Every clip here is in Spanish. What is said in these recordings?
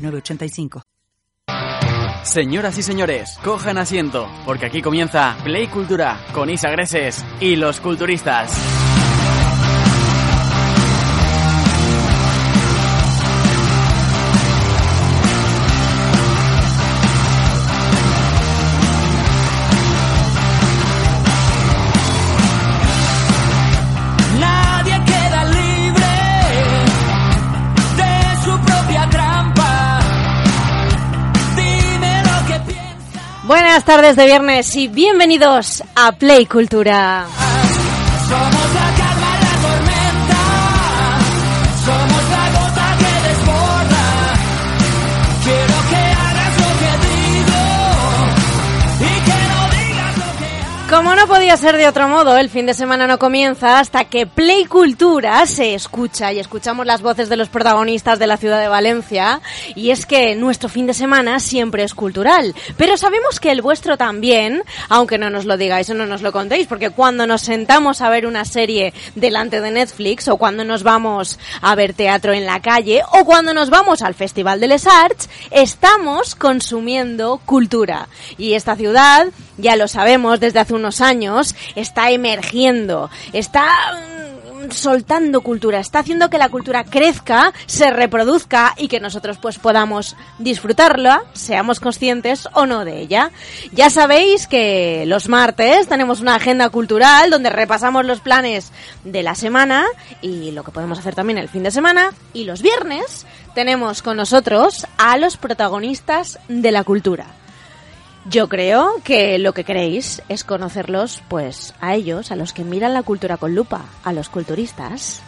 906985. Señoras y señores, cojan asiento, porque aquí comienza Play Cultura con Isa Greses y los culturistas. Buenas tardes de viernes y bienvenidos a Play Cultura. Podía ser de otro modo, el fin de semana no comienza hasta que Play Cultura se escucha y escuchamos las voces de los protagonistas de la ciudad de Valencia. Y es que nuestro fin de semana siempre es cultural, pero sabemos que el vuestro también, aunque no nos lo digáis o no nos lo contéis, porque cuando nos sentamos a ver una serie delante de Netflix o cuando nos vamos a ver teatro en la calle o cuando nos vamos al Festival de Les Arts, estamos consumiendo cultura. Y esta ciudad, ya lo sabemos desde hace unos años, está emergiendo, está mm, soltando cultura, está haciendo que la cultura crezca, se reproduzca y que nosotros pues podamos disfrutarla, seamos conscientes o no de ella. Ya sabéis que los martes tenemos una agenda cultural donde repasamos los planes de la semana y lo que podemos hacer también el fin de semana y los viernes tenemos con nosotros a los protagonistas de la cultura. Yo creo que lo que queréis es conocerlos, pues, a ellos, a los que miran la cultura con lupa, a los culturistas.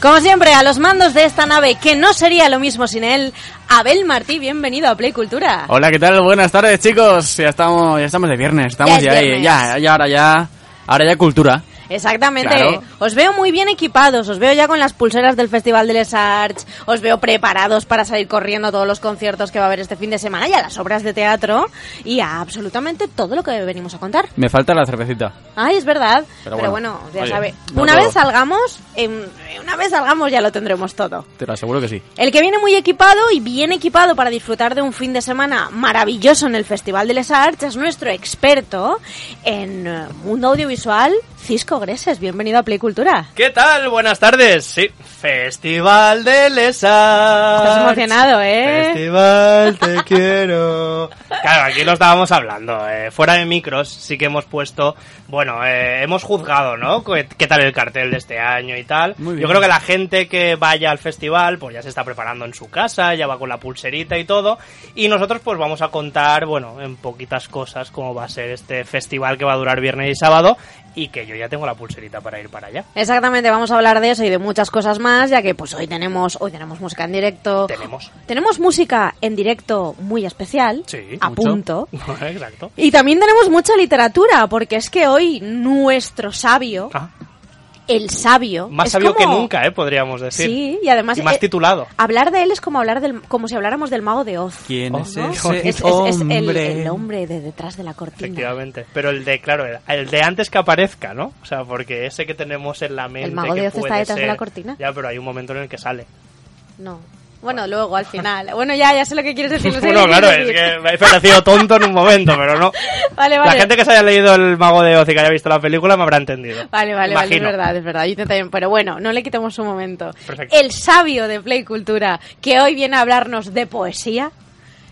Como siempre, a los mandos de esta nave, que no sería lo mismo sin él, Abel Martí, bienvenido a Play Cultura. Hola, ¿qué tal? Buenas tardes, chicos. Ya estamos, ya estamos de viernes, estamos Ya es ya, ahí, ya, ya, ahora ya, ahora ya cultura. Exactamente. Claro. Os veo muy bien equipados, os veo ya con las pulseras del Festival de Les Arts, os veo preparados para salir corriendo a todos los conciertos que va a haber este fin de semana y a las obras de teatro y a absolutamente todo lo que venimos a contar. Me falta la cervecita. Ay, es verdad. Pero Pero, bueno, ya oye, sabe. no una todo. vez salgamos, em, una vez salgamos ya lo tendremos todo. Te lo aseguro que sí. El que viene muy equipado y bien equipado para disfrutar de un fin de semana maravilloso en el Festival de Les Arts es nuestro experto en eh, mundo audiovisual, Cisco Greses. Bienvenido a Play Cultura. ¿Qué tal? Buenas tardes. Sí, Festival de Les Arts. Estás emocionado, ¿eh? Festival, te quiero. Claro, aquí lo estábamos hablando. eh, fuera de micros sí que hemos puesto, bueno, eh, hemos juzgado, ¿no? ¿Qué, qué tal el cartel de este año y tal? Muy bien. Yo creo que la gente que vaya al festival, pues ya se está preparando en su casa, ya va con la pulserita y todo. Y nosotros pues vamos a contar, bueno, en poquitas cosas cómo va a ser este festival que va a durar viernes y sábado y que yo ya tengo la pulserita para ir para allá. Exactamente, vamos a hablar de eso y de muchas cosas más, ya que pues hoy tenemos, hoy tenemos música en directo. Tenemos. Tenemos música en directo muy especial, Sí, a mucho. punto. Exacto. Y también tenemos mucha literatura, porque es que hoy nuestro sabio, Ah, el sabio, más es sabio que nunca, ¿eh? Podríamos decir. Sí, y además Y más eh, titulado. Hablar de él es como hablar del, como si habláramos del mago de Oz. ¿Quién Oh, es ¿no? ese Es, es- es el, el hombre de detrás de la cortina. Efectivamente. Pero el de, claro, el, el de antes que aparezca, ¿no? O sea, porque ese que tenemos en la mente. mago que de Oz está detrás de la cortina? Ya, pero hay un momento en el que sale. No. Bueno, luego, al final. Bueno, ya, ya sé lo que quieres decir. no sé bueno, claro, es que me he parecido tonto en un momento, pero no. Vale, vale. La gente que se haya leído El Mago de Oz y que haya visto la película me habrá entendido. Vale, vale, vale, es verdad, es verdad. Yo también, pero bueno, no le quitemos un momento. Perfecto. El sabio de Play Cultura, que hoy viene a hablarnos de poesía,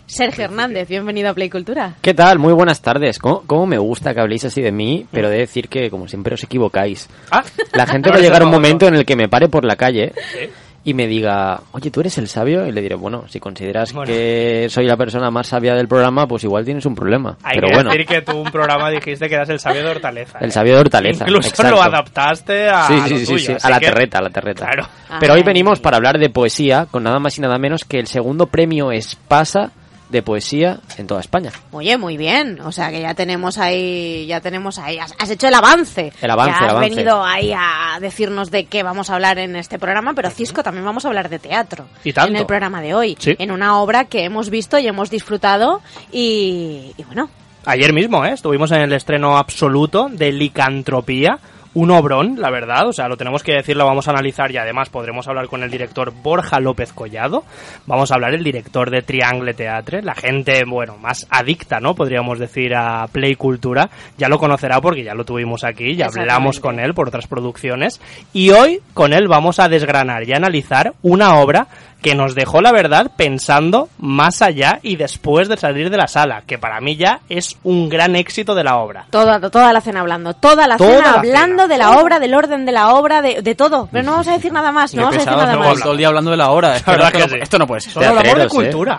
Sergio Hernández, bienvenido a Play Cultura. ¿Qué tal? Muy buenas tardes. ¿Cómo, cómo me gusta que habléis así de mí? Pero de decir que, como siempre, os equivocáis. Ah, La gente va a llegar un momento en el que me pare por la calle Sí. Y me diga, oye, ¿tú eres el sabio? Y le diré, bueno, si consideras Bueno. que soy la persona más sabia del programa, pues igual tienes un problema. Hay Pero que bueno, decir que tú un programa dijiste que eras el sabio de Hortaleza. el ¿eh? sabio de Hortaleza. Incluso exacto. lo adaptaste a Sí, lo sí, sí, tuyo, sí, así a la que- terreta, a la terreta. Claro. Pero hoy venimos para hablar de poesía con nada más y nada menos que el segundo premio Espasa de poesía en toda España. Oye, muy bien. O sea que ya tenemos ahí, ya tenemos ahí, has, has hecho el avance. El avance, Ya el has avance. venido ahí a decirnos de qué vamos a hablar en este programa, pero Cisco también vamos a hablar de teatro. Y tanto. En el programa de hoy. Sí. En una obra que hemos visto y hemos disfrutado y, y bueno, Ayer mismo, ¿eh? Estuvimos en el estreno absoluto de Licantropía. Un obrón, la verdad, o sea, lo tenemos que decir, lo vamos a analizar y además podremos hablar con el director Borja López Collado. Vamos a hablar el director de Triangle Teatre, la gente, bueno, más adicta, ¿no? Podríamos decir a Play Cultura. Ya lo conocerá porque ya lo tuvimos aquí, ya hablamos con él por otras producciones. Y hoy con él vamos a desgranar y analizar una obra que nos dejó la verdad pensando más allá y después de salir de la sala, que para mí ya es un gran éxito de la obra. toda, toda la cena hablando, toda la Toda cena la hablando cena. de la obra, del orden de la obra, de, de todo. Pero no vamos a decir nada más, no vamos a decir nada más. Todo el día hablando de la hora. Es que esto, que no, sí. esto no puede ser. Solo hablamos de ¿eh?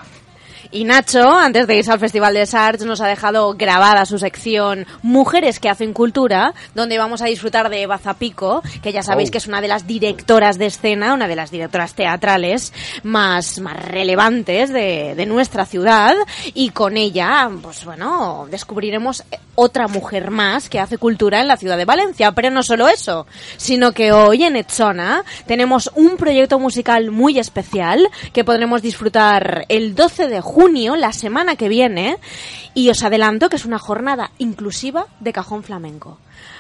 Y Nacho, antes de irse al Festival de Sarts, nos ha dejado grabada su sección Mujeres que hacen cultura, donde vamos a disfrutar de Eva Zapico, que ya sabéis Oh. que es una de las directoras de escena, una de las directoras teatrales más, más relevantes de, de nuestra ciudad. Y con ella, pues bueno, descubriremos otra mujer más que hace cultura en la ciudad de Valencia. Pero no solo eso, sino que hoy en Etzona tenemos un proyecto musical muy especial que podremos disfrutar el 12 de junio, la semana que viene, y os adelanto que es una jornada inclusiva de cajón flamenco.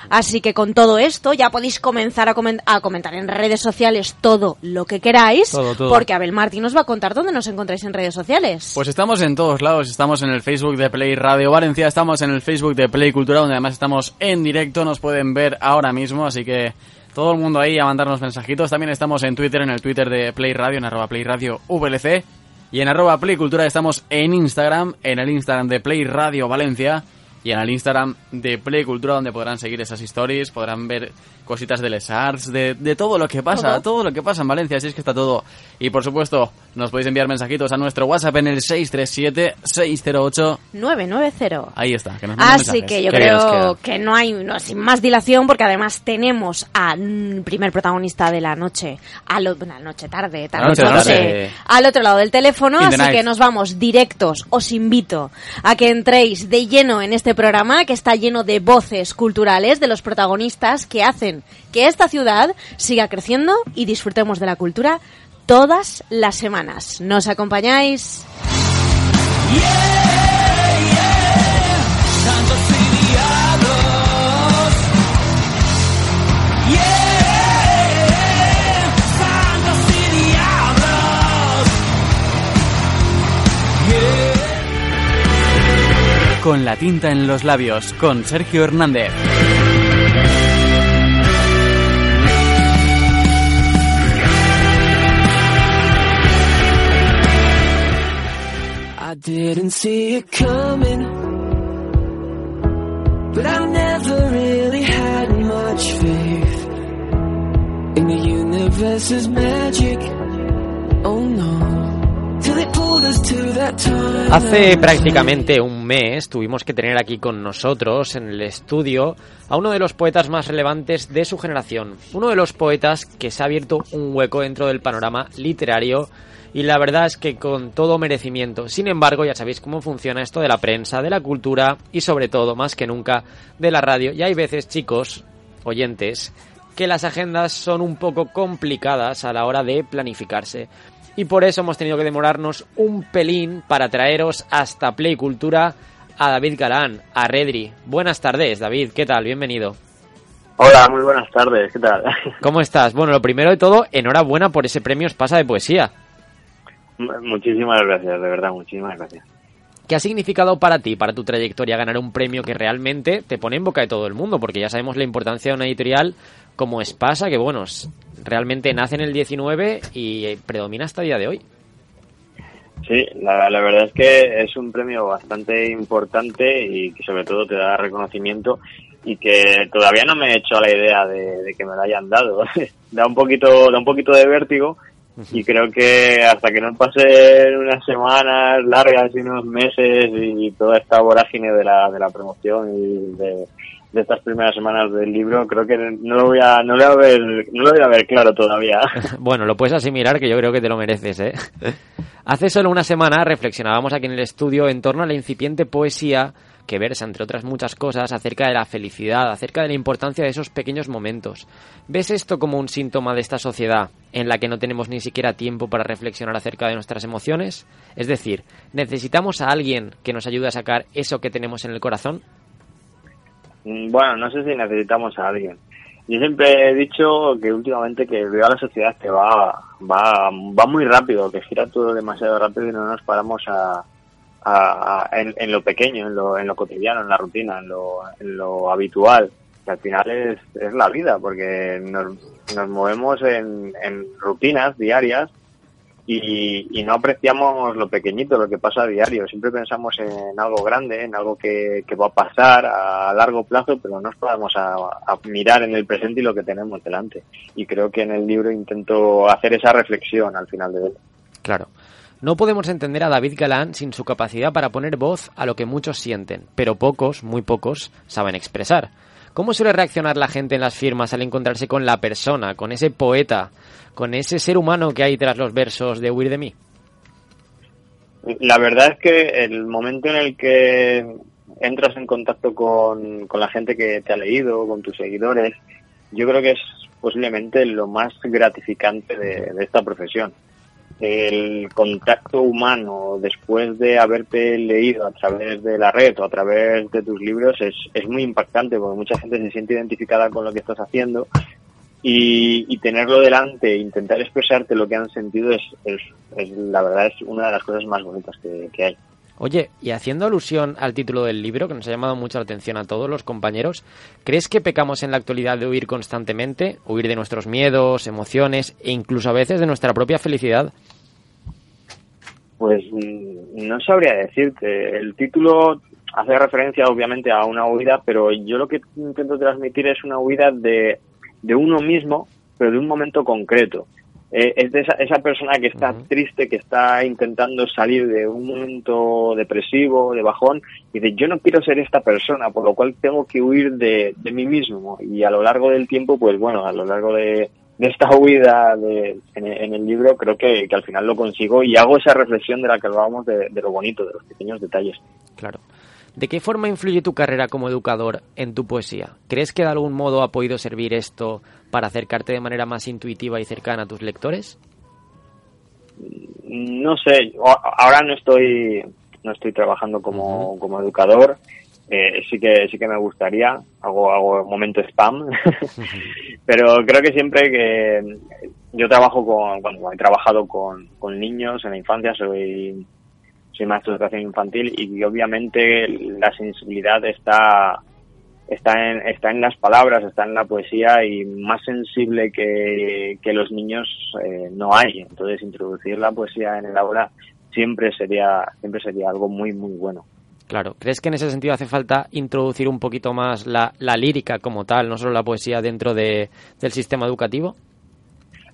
Así que con todo esto ya podéis comenzar a, comen- a comentar en redes sociales todo lo que queráis, Todo, todo. porque Abel Martín nos va a contar dónde nos encontráis en redes sociales. Pues estamos en todos lados, estamos en el Facebook de Play Radio Valencia, estamos en el Facebook de Play Cultura, donde además estamos en directo, nos pueden ver ahora mismo, así que todo el mundo ahí a mandarnos mensajitos. También estamos en Twitter, en el Twitter de Play Radio, en arroba Play Radio VLC, y en arroba Play Cultura estamos en Instagram, en el Instagram de Play Radio Valencia, y en el Instagram de Play Cultura, donde podrán seguir esas stories, podrán ver cositas de Les Arts, de, de todo lo que pasa, Todo. todo lo que pasa en Valencia, así es que está todo. Y por supuesto, nos podéis enviar mensajitos a nuestro WhatsApp en el 637-608. 990. Ahí está, que nos Así que yo creo que no hay, no, sin más dilación, porque además tenemos al primer protagonista de la noche, al, la noche tarde, tarde, noche noche, tarde. al otro lado del teléfono, así night. que nos vamos directos. Os invito a que entréis de lleno en este programa que está lleno de voces culturales de los protagonistas que hacen que esta ciudad siga creciendo y disfrutemos de la cultura todas las semanas. ¿Nos acompañáis? Yeah. Con la tinta en los labios, con Sergio Hernández. Didn't see it coming, but I never really had much faith in the universe's magic. Oh no. Hace prácticamente un mes tuvimos que tener aquí con nosotros en el estudio a uno de los poetas más relevantes de su generación, uno de los poetas que se ha abierto un hueco dentro del panorama literario y la verdad es que con todo merecimiento. Sin embargo, ya sabéis cómo funciona esto de la prensa, de la cultura y sobre todo, más que nunca, de la radio. Y hay veces, chicos, oyentes, que las agendas son un poco complicadas a la hora de planificarse. Y por eso hemos tenido que demorarnos un pelín para traeros hasta Play Cultura a David Galán, a Redri. Buenas tardes, David, ¿qué tal? Bienvenido. Hola, muy buenas tardes, ¿qué tal? ¿Cómo estás? Bueno, lo primero de todo, enhorabuena por ese premio Espasa de Poesía. muchísimas gracias, de verdad, muchísimas gracias. ¿Qué ha significado para ti, para tu trayectoria, ganar un premio que realmente te pone en boca de todo el mundo? Porque ya sabemos la importancia de una editorial como Espasa, que bueno, realmente nace en el 19 y eh, predomina hasta el día de hoy. Sí, la, la verdad es que es un premio bastante importante y que sobre todo te da reconocimiento y que todavía no me he hecho a la idea de, de que me lo hayan dado. da un poquito, da un poquito de vértigo, y creo que hasta que no pasen unas semanas largas y unos meses y toda esta vorágine de la, de la promoción y de, de estas primeras semanas del libro, creo que no lo voy a, no lo voy a ver, no lo voy a ver claro todavía. Bueno, lo puedes asimilar que yo creo que te lo mereces, ¿eh? Hace solo una semana reflexionábamos aquí en el estudio en torno a la incipiente poesía que versa, entre otras muchas cosas, acerca de la felicidad, acerca de la importancia de esos pequeños momentos. ¿Ves esto como un síntoma de esta sociedad en la que no tenemos ni siquiera tiempo para reflexionar acerca de nuestras emociones? Es decir, ¿necesitamos a alguien que nos ayude a sacar eso que tenemos en el corazón? Mm, Bueno, no sé si necesitamos a alguien. Yo siempre he dicho que últimamente que veo a la sociedad que va, va, va muy rápido, que gira todo demasiado rápido y no nos paramos a, a- a- en, lo pequeño, en lo, en lo cotidiano, en la rutina, en lo, en lo habitual, que al final es, es la vida, porque nos, nos movemos en, rutinas diarias y, no apreciamos lo pequeñito, lo que pasa a diario. Siempre pensamos en algo grande, en algo que, que va a pasar a largo plazo, pero no nos podemos a mirar en el presente y lo que tenemos delante. Y creo que en el libro intento hacer esa reflexión al final de él. Claro. No podemos entender a David Galán sin su capacidad para poner voz a lo que muchos sienten, pero pocos, muy pocos, saben expresar. ¿Cómo suele reaccionar la gente en las firmas al encontrarse con la persona, con ese poeta, con ese ser humano que hay tras los versos de Huir de mí? La verdad es que el momento en el que entras en contacto con, la gente que te ha leído, con tus seguidores, yo creo que es posiblemente lo más gratificante de esta profesión. El contacto humano después de haberte leído a través de la red o a través de tus libros es, es muy impactante porque mucha gente se siente identificada con lo que estás haciendo y, tenerlo delante, intentar expresarte lo que han sentido es, es, la verdad es una de las cosas más bonitas que hay. Oye, y haciendo alusión al título del libro, que nos ha llamado mucho la atención a todos los compañeros, ¿crees que pecamos en la actualidad de huir constantemente? Huir de nuestros miedos, emociones e incluso a veces de nuestra propia felicidad. Pues mm, no sabría decirte. El título hace referencia obviamente a una huida, pero yo lo que intento transmitir es una huida de, de uno mismo, pero de un momento concreto. Eh, es de esa, esa persona que está triste, que está intentando salir de un momento depresivo, de bajón, y de yo no quiero ser esta persona, por lo cual tengo que huir de, de mí mismo. Y a lo largo del tiempo, pues bueno, a lo largo de, de esta huida de, en, en el libro, creo que, que al final lo consigo y hago esa reflexión de la que hablábamos de, de lo bonito, de los pequeños detalles. Claro. ¿De qué forma influye tu carrera como educador en tu poesía? ¿Crees que de algún modo ha podido servir esto para acercarte de manera más intuitiva y cercana a tus lectores? no sé, ahora no estoy no estoy trabajando como, como educador, eh, sí que sí que me gustaría, hago hago momento spam, pero creo que siempre que yo trabajo con, bueno, he trabajado con, con niños en la infancia, soy infantil y obviamente la sensibilidad está está en, está en las palabras, está en la poesía y más sensible que, que los niños eh, no hay. Entonces introducir la poesía en el aula siempre sería, siempre sería algo muy, muy bueno. Claro. ¿Crees que en ese sentido hace falta introducir un poquito más la, la lírica como tal, no solo la poesía dentro de, del sistema educativo?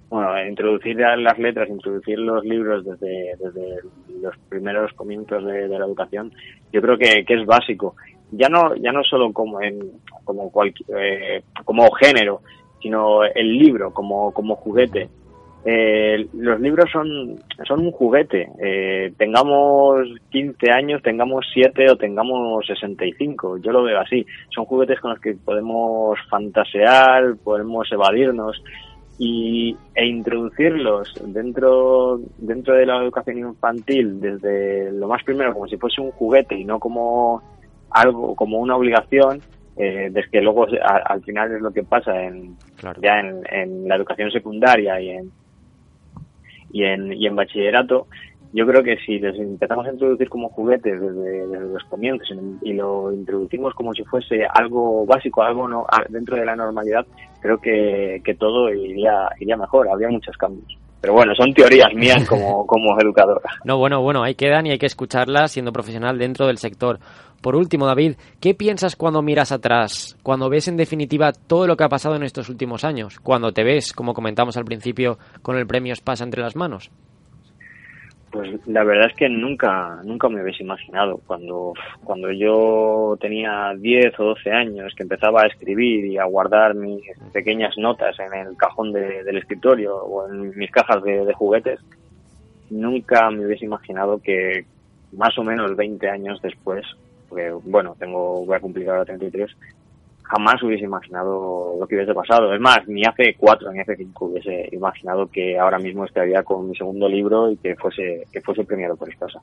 Bueno, introducir las letras, introducir los libros desde, desde los primeros comienzos de, la educación, yo creo que, que es básico. Ya no, ya no solo como en, como eh, como género, sino el libro como, como juguete. Eh, los libros son, son un juguete. Eh, tengamos 15 años, tengamos 7 o tengamos 65. Yo lo veo así. Son juguetes con los que podemos fantasear, podemos evadirnos y, e introducirlos dentro, dentro de la educación infantil desde lo más primero como si fuese un juguete y no como algo, como una obligación, eh, desde que luego a- al final es lo que pasa en, Claro. ya en, en la educación secundaria y en, y en, y en bachillerato, yo creo que si les empezamos a introducir como juguetes desde, desde los comienzos y lo introducimos como si fuese algo básico, algo no, a- dentro de la normalidad, creo que, que todo iría, iría mejor, habría muchos cambios. Pero bueno, son teorías mías como, como educadora. No, bueno, bueno, ahí quedan y hay que escucharlas siendo profesional dentro del sector. Por último, David, ¿qué piensas cuando miras atrás? Cuando ves en definitiva todo lo que ha pasado en estos últimos años? Cuando te ves, como comentamos al principio, con el premio Spasa entre las manos. Pues la verdad es que nunca, nunca me hubiese imaginado. Cuando, cuando yo tenía 10 o 12 años, que empezaba a escribir y a guardar mis pequeñas notas en el cajón de- del escritorio o en mis cajas de, juguetes, nunca me hubiese imaginado que más o menos 20 años después, porque bueno, tengo, voy a cumplir ahora 33, jamás hubiese imaginado lo que hubiese pasado. Es más, ni hace cuatro ni hace cinco hubiese imaginado que ahora mismo estaría con mi segundo libro y que fuese, que fuese premiado por Espasa.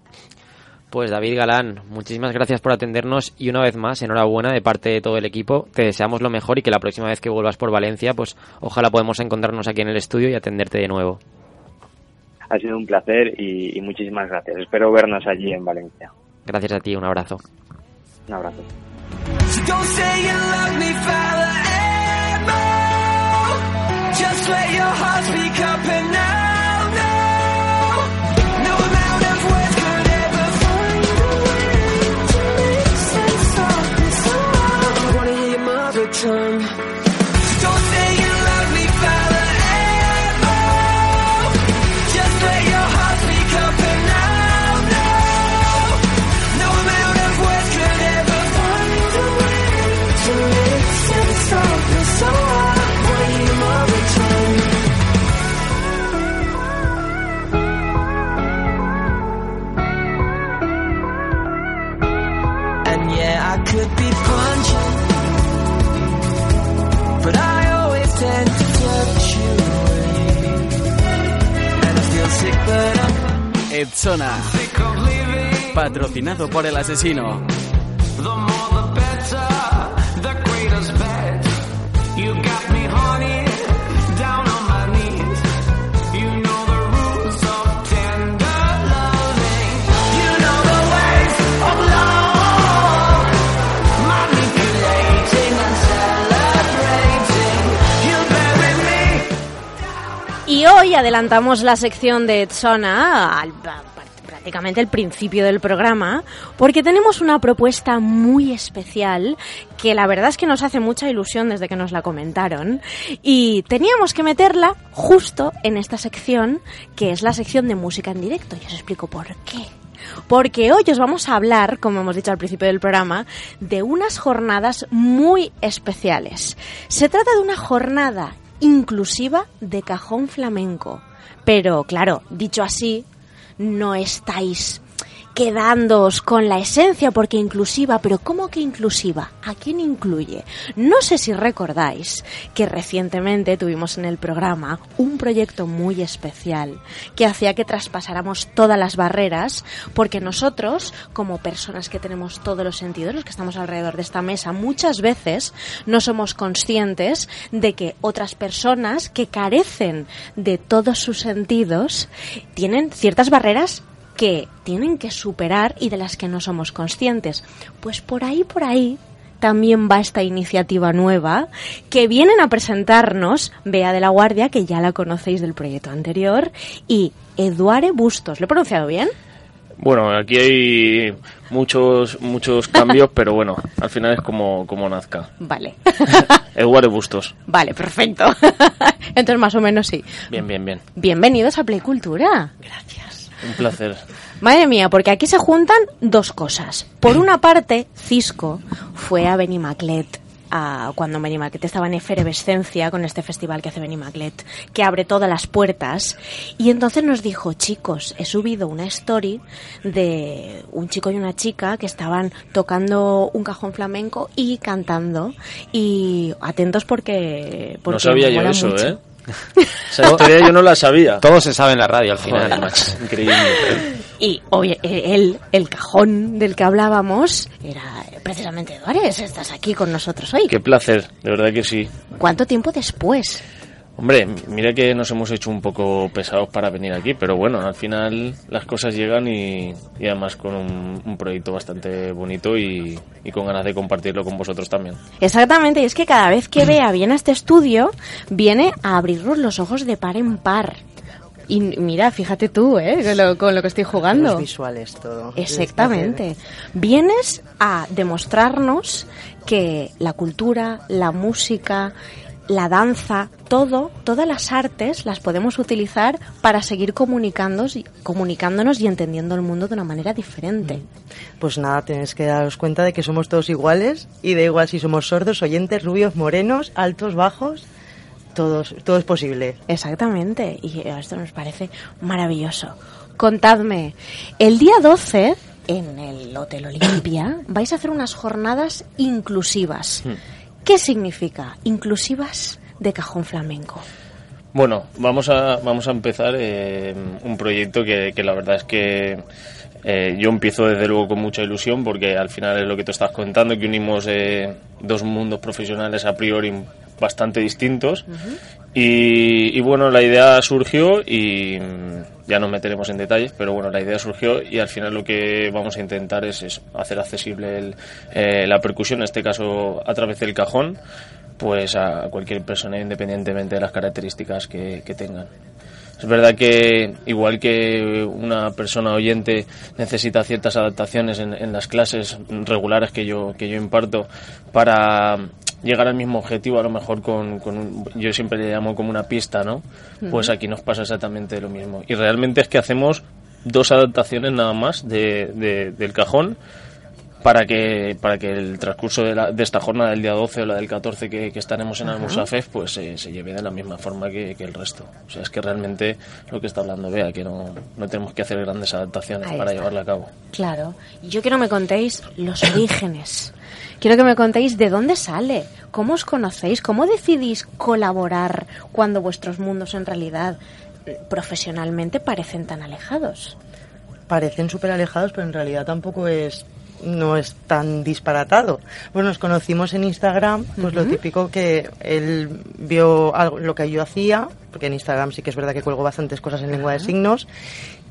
Pues David Galán, muchísimas gracias por atendernos y una vez más, enhorabuena de parte de todo el equipo. Te deseamos lo mejor y que la próxima vez que vuelvas por Valencia, pues ojalá podamos encontrarnos aquí en el estudio y atenderte de nuevo. Ha sido un placer y, y muchísimas gracias. Espero vernos allí en Valencia. Gracias a ti, un abrazo. Un abrazo. So don't say you love me forever. Just let your heart speak up and now, no. Living. patrocinado por el asesino. Adelantamos la sección de Tsona al prácticamente el principio del programa, porque tenemos una propuesta muy especial que la verdad es que nos hace mucha ilusión desde que nos la comentaron y teníamos que meterla justo en esta sección que es la sección de música en directo y os explico por qué. Porque hoy os vamos a hablar, como hemos dicho al principio del programa, de unas jornadas muy especiales. Se trata de una jornada inclusiva de cajón flamenco. Pero claro, dicho así, no estáis quedándoos con la esencia porque inclusiva, pero ¿cómo que inclusiva? ¿A quién incluye? No sé si recordáis que recientemente tuvimos en el programa un proyecto muy especial que hacía que traspasáramos todas las barreras porque nosotros, como personas que tenemos todos los sentidos, los que estamos alrededor de esta mesa, muchas veces no somos conscientes de que otras personas que carecen de todos sus sentidos tienen ciertas barreras que tienen que superar y de las que no somos conscientes. Pues por ahí, por ahí también va esta iniciativa nueva que vienen a presentarnos Bea de la Guardia, que ya la conocéis del proyecto anterior, y Eduare Bustos. ¿Lo he pronunciado bien? Bueno, aquí hay muchos muchos cambios, pero bueno, al final es como, como nazca. Vale. Eduardo Bustos. vale, perfecto. Entonces más o menos sí. Bien, bien, bien. Bienvenidos a Play Cultura. Gracias. Un placer. Madre mía, porque aquí se juntan dos cosas. Por una parte, Cisco fue a Benimaclet a, cuando Benimaclet estaba en efervescencia con este festival que hace Benimaclet, que abre todas las puertas. Y entonces nos dijo, chicos, he subido una story de un chico y una chica que estaban tocando un cajón flamenco y cantando. Y atentos porque... porque no sabía yo eso, mucho. ¿eh? Esa historia yo no la sabía. Todo se sabe en la radio al final. Joder, macho, increíble. Y oye, el, el cajón del que hablábamos era precisamente Eduardes. Estás aquí con nosotros hoy. Qué placer, de verdad que sí. ¿Cuánto tiempo después? Hombre, mira que nos hemos hecho un poco pesados para venir aquí, pero bueno, al final las cosas llegan y, y además con un, un proyecto bastante bonito y, y con ganas de compartirlo con vosotros también. Exactamente, y es que cada vez que Bea viene a este estudio, viene a abrirnos los ojos de par en par. Y mira, fíjate tú, ¿eh? Con lo, con lo que estoy jugando. Los visuales, todo. Exactamente. Vienes a demostrarnos que la cultura, la música, la danza, todo, todas las artes las podemos utilizar para seguir comunicándonos, comunicándonos y entendiendo el mundo de una manera diferente. Pues nada, tenéis que daros cuenta de que somos todos iguales y da igual si somos sordos, oyentes, rubios, morenos, altos, bajos, todos, todo es posible. Exactamente, y esto nos parece maravilloso. Contadme, el día 12 en el Hotel Olimpia vais a hacer unas jornadas inclusivas. ¿Qué significa inclusivas de cajón flamenco? Bueno, vamos a, vamos a empezar eh, un proyecto que, la verdad es que eh, yo empiezo desde luego con mucha ilusión porque al final es lo que tú estás contando, que unimos eh, dos mundos profesionales a priori bastante distintos. y, y bueno, la idea surgió y mm, ya no meteremos en detalles, pero bueno, la idea surgió y al final lo que vamos a intentar es, es hacer accesible el, eh, la percusión, en este caso a través del cajón, pues a cualquier persona independientemente de las características que, que tengan. Es verdad que igual que una persona oyente necesita ciertas adaptaciones en, en las clases regulares que yo, que yo imparto para llegar al mismo objetivo, a lo mejor con, con un- yo siempre le llamo como una pista, ¿no? Pues aquí nos pasa exactamente lo mismo. Y realmente es que hacemos dos adaptaciones nada más de, de- del cajón para que para que el transcurso de, la- de esta jornada del día 12 o la del 14 que, que estaremos en Almusafef pues eh, se lleve de la misma forma que, que el resto. O sea, es que realmente lo que está hablando Bea, que no, no tenemos que hacer grandes adaptaciones Ahí para está. llevarla a cabo. Claro. Yo quiero que me contéis los orígenes. Quiero que me contéis de dónde sale, cómo os conocéis, cómo decidís colaborar cuando vuestros mundos en realidad eh, profesionalmente parecen tan alejados. Parecen súper alejados, pero en realidad tampoco es no es tan disparatado. Bueno, nos conocimos en Instagram, pues lo típico que él vio algo, lo que yo hacía, porque en Instagram sí que es verdad que cuelgo bastantes cosas en lengua de signos,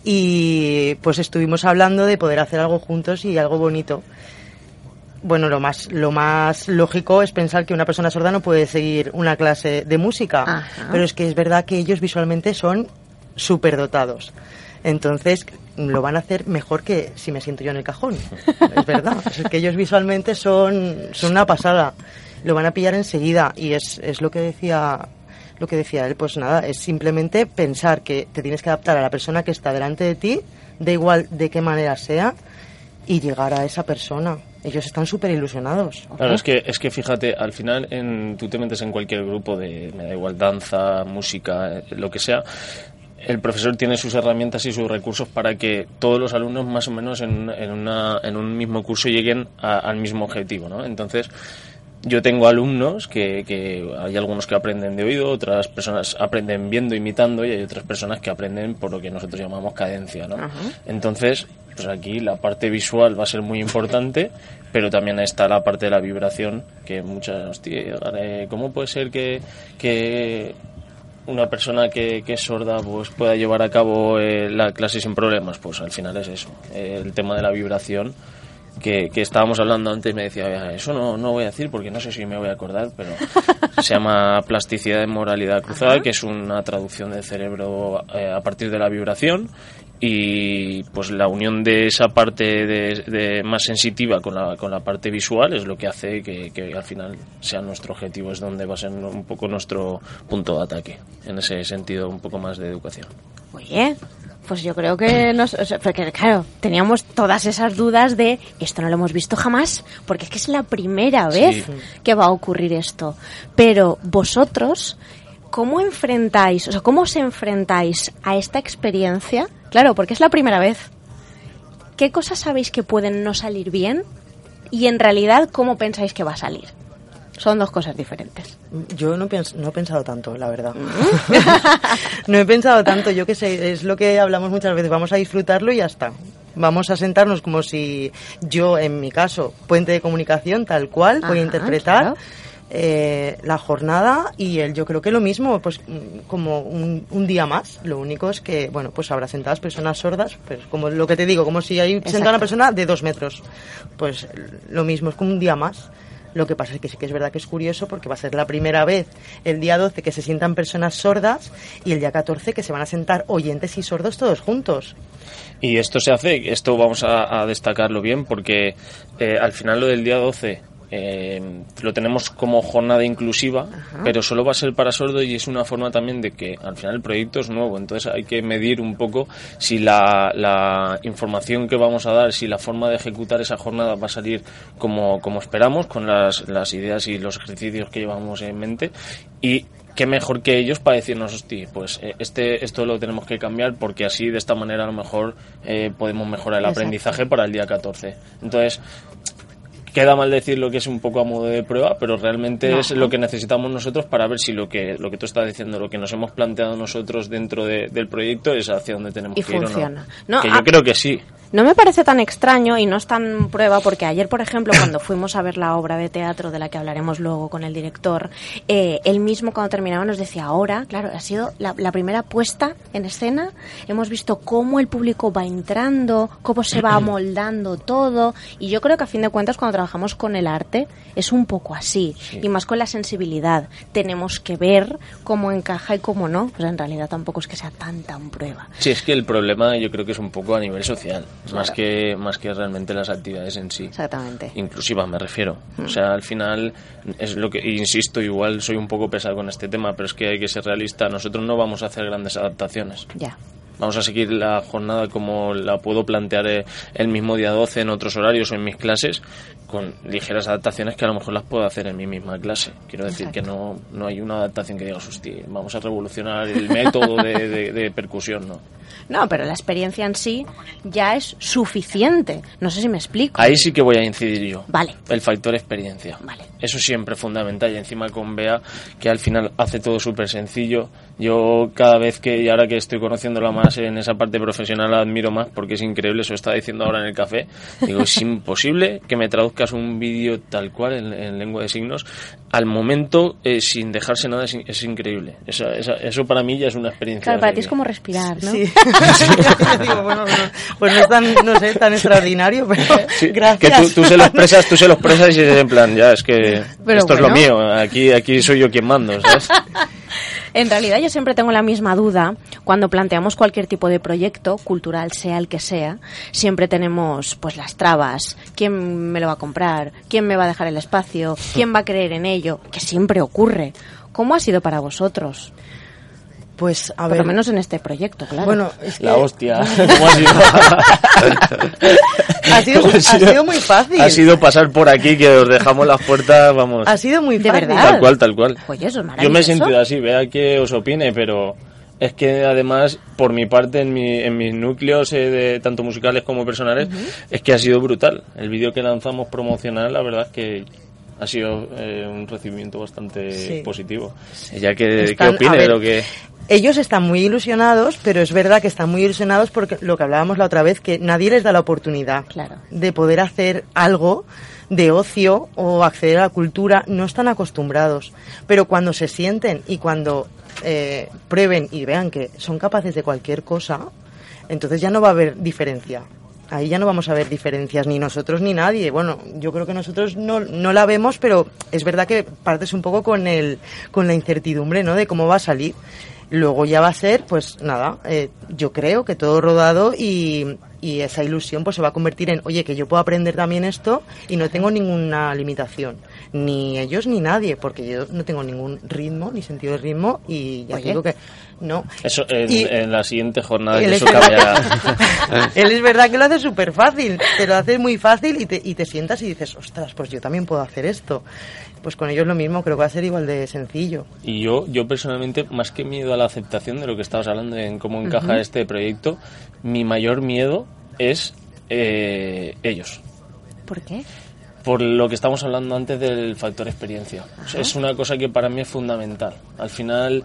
y pues estuvimos hablando de poder hacer algo juntos y algo bonito. Bueno, lo más, lo más lógico es pensar que una persona sorda no puede seguir una clase de música, Ajá. pero es que es verdad que ellos visualmente son superdotados. Entonces, lo van a hacer mejor que si me siento yo en el cajón. Es verdad. Es que ellos visualmente son, son una pasada. Lo van a pillar enseguida. Y es, es lo que decía lo que decía él, pues nada, es simplemente pensar que te tienes que adaptar a la persona que está delante de ti, da igual de qué manera sea, y llegar a esa persona. Ellos están súper ilusionados. Claro, es que, es que fíjate, al final en, tú te metes en cualquier grupo de, me da igual, danza, música, eh, lo que sea, el profesor tiene sus herramientas y sus recursos para que todos los alumnos más o menos en, en, una, en un mismo curso lleguen a- al mismo objetivo, ¿no? Entonces, yo tengo alumnos que, que hay algunos que aprenden de oído, otras personas aprenden viendo, imitando y hay otras personas que aprenden por lo que nosotros llamamos cadencia, ¿no? Entonces, pues aquí la parte visual va a ser muy importante, pero también está la parte de la vibración que muchas, hostia, ¿cómo puede ser que, que una persona que, que es sorda pues pueda llevar a cabo eh, la clase sin problemas? Pues al final es eso, eh, el tema de la vibración que, que estábamos hablando antes me decía, "Vea, eso no, no voy a decir porque no sé si me voy a acordar, pero se llama plasticidad de moralidad cruzada, que es una traducción del cerebro eh, a partir de la vibración. Y pues la unión de esa parte de, de más sensitiva con la, con la parte visual es lo que hace que, que al final sea nuestro objetivo, es donde va a ser un poco nuestro punto de ataque, en ese sentido un poco más de educación. Oye, pues yo creo que nos, o sea, porque claro, teníamos todas esas dudas de esto no lo hemos visto jamás, porque es que es la primera vez que va a ocurrir esto. Pero vosotros, ¿cómo enfrentáis, o sea, cómo os enfrentáis a esta experiencia? Claro, porque es la primera vez. ¿Qué cosas sabéis que pueden no salir bien? Y en realidad, ¿cómo pensáis que va a salir? Son dos cosas diferentes. Yo no, pens- no he pensado tanto, la verdad. no he pensado tanto, yo que sé, es lo que hablamos muchas veces, vamos a disfrutarlo y ya está. Vamos a sentarnos como si yo, en mi caso, puente de comunicación, tal cual, voy a interpretar claro. eh, la jornada y él, yo creo que lo mismo, pues mm, como un, un día más. Lo único es que, bueno, pues habrá sentadas personas sordas, pues como lo que te digo, como si hay sentada una persona de dos metros. Pues lo mismo, es como un día más. Lo que pasa es que sí que es verdad que es curioso porque va a ser la primera vez el día 12 que se sientan personas sordas y el día 14 que se van a sentar oyentes y sordos todos juntos. Y esto se hace, esto vamos a, destacarlo bien, porque eh, al final lo del día 12 eh, lo tenemos como jornada inclusiva, pero solo va a ser para sordos y es una forma también de que al final el proyecto es nuevo, entonces hay que medir un poco si la, la información que vamos a dar, si la forma de ejecutar esa jornada va a salir como, como esperamos, con las, las ideas y los ejercicios que llevamos en mente y qué mejor que ellos para decirnos, hostia, pues eh, este, esto lo tenemos que cambiar porque así de esta manera a lo mejor eh, podemos mejorar el Exacto. aprendizaje para el día 14. Entonces, queda mal decir lo que es un poco a modo de prueba, pero realmente No. es lo que necesitamos nosotros para ver si lo que, lo que tú estás diciendo, lo que nos hemos planteado nosotros dentro de- del proyecto es hacia donde tenemos Y que ir o No, no. que ah, yo creo que sí. No me parece tan extraño y no es tan prueba porque ayer, por ejemplo, cuando fuimos a ver la obra de teatro de la que hablaremos luego con el director, eh, él mismo cuando terminaba nos decía, ahora, claro, ha sido la, la primera puesta en escena, hemos visto cómo el público va entrando, cómo se va amoldando todo. Y yo creo que a fin de cuentas cuando trabajamos con el arte es un poco así. Y más con la sensibilidad. Tenemos que ver cómo encaja y cómo no, pues en realidad tampoco es que sea tan tan prueba. Sí, es que el problema yo creo que es un poco a nivel social, más que más que realmente las actividades en sí. Exactamente. Inclusiva me refiero. O sea, al final es lo que insisto, igual soy un poco pesado con este tema, pero es que hay que ser realista. Nosotros no vamos a hacer grandes adaptaciones. Ya. Vamos a seguir la jornada como la puedo plantear eh, el mismo día 12 en otros horarios o en mis clases, con ligeras adaptaciones que a lo mejor las puedo hacer en mi misma clase. Quiero decir que no, no hay una adaptación que digas, hostia, vamos a revolucionar el método de, de- de percusión, ¿no? No, pero la experiencia en sí ya es suficiente. No sé si me explico. Ahí sí que voy a incidir yo. Vale. El factor experiencia. Vale. Eso siempre es fundamental. Y encima con Bea, que al final hace todo súper sencillo. Yo cada vez que, y ahora que estoy conociéndola más en esa parte profesional, la admiro más porque es increíble. Eso está diciendo ahora en el café. Digo, es imposible que me traduzcas un vídeo tal cual en, en lengua de signos al momento eh, sin dejarse nada. Es, in- es increíble. Esa- esa- eso para mí ya es una experiencia. Claro, para ti es como respirar, ¿no? Sí. Digo, bueno, bueno, pues no es tan, no sé, tan extraordinario, pero Sí, gracias. Que tú, tú se lo expresas, tú se lo expresas y es en plan, ya, es que Pero esto es lo bueno. mío, aquí, aquí soy yo quien mando, ¿sabes? En realidad yo siempre tengo la misma duda cuando planteamos cualquier tipo de proyecto cultural, sea el que sea, siempre tenemos pues las trabas, quién me lo va a comprar, quién me va a dejar el espacio, quién va a creer en ello, que siempre ocurre. ¿Cómo ha sido para vosotros? Pues a Por ver, lo menos en este proyecto, claro. bueno, es que La hostia. ¿Cómo ha sido? ha sido, ¿Cómo ha sido muy fácil. Ha sido pasar por aquí que os dejamos las puertas, vamos. Ha sido muy ¿De fácil. verdad? Tal cual, tal cual. Oye, eso es Yo me he sentido así, vea que os opine, pero es que además, por mi parte, en, mi, en mis núcleos, eh, de, tanto musicales como personales, es que ha sido brutal. El vídeo que lanzamos promocional, la verdad es que ha sido eh, un recibimiento bastante Sí. positivo. Ya que, ¿qué Están- opine de ver, lo que... Ellos están muy ilusionados, pero es verdad que están muy ilusionados porque lo que hablábamos la otra vez, que nadie les da la oportunidad Claro. de poder hacer algo de ocio o acceder a la cultura, no están acostumbrados. Pero cuando se sienten y cuando eh, prueben y vean que son capaces de cualquier cosa, entonces ya no va a haber diferencia. Ahí ya no vamos a ver diferencias, ni nosotros ni nadie. Bueno, yo creo que nosotros no, no la vemos, pero es verdad que partes un poco con, el, con la incertidumbre ¿no? de cómo va a salir. Luego ya va a ser, pues nada, eh, yo creo que todo rodado y, y esa ilusión pues se va a convertir en, oye, que yo puedo aprender también esto y no tengo ninguna limitación. Ni ellos ni nadie, porque yo no tengo ningún ritmo, ni sentido de ritmo y ya Oye. digo que no. Eso en, Y- en la siguiente jornada, él que es, eso verdad cambiará. que, él es verdad que lo hace súper fácil, te lo hace muy fácil y te, y te sientas y dices, ostras, pues yo también puedo hacer esto. Pues con ellos lo mismo, creo que va a ser igual de sencillo. Y yo, yo personalmente, más que miedo a la aceptación de lo que estabas hablando, en cómo encaja este proyecto, mi mayor miedo es eh, ellos. ¿Por qué? Por lo que estamos hablando antes del factor experiencia. Es una cosa que para mí es fundamental. Al final,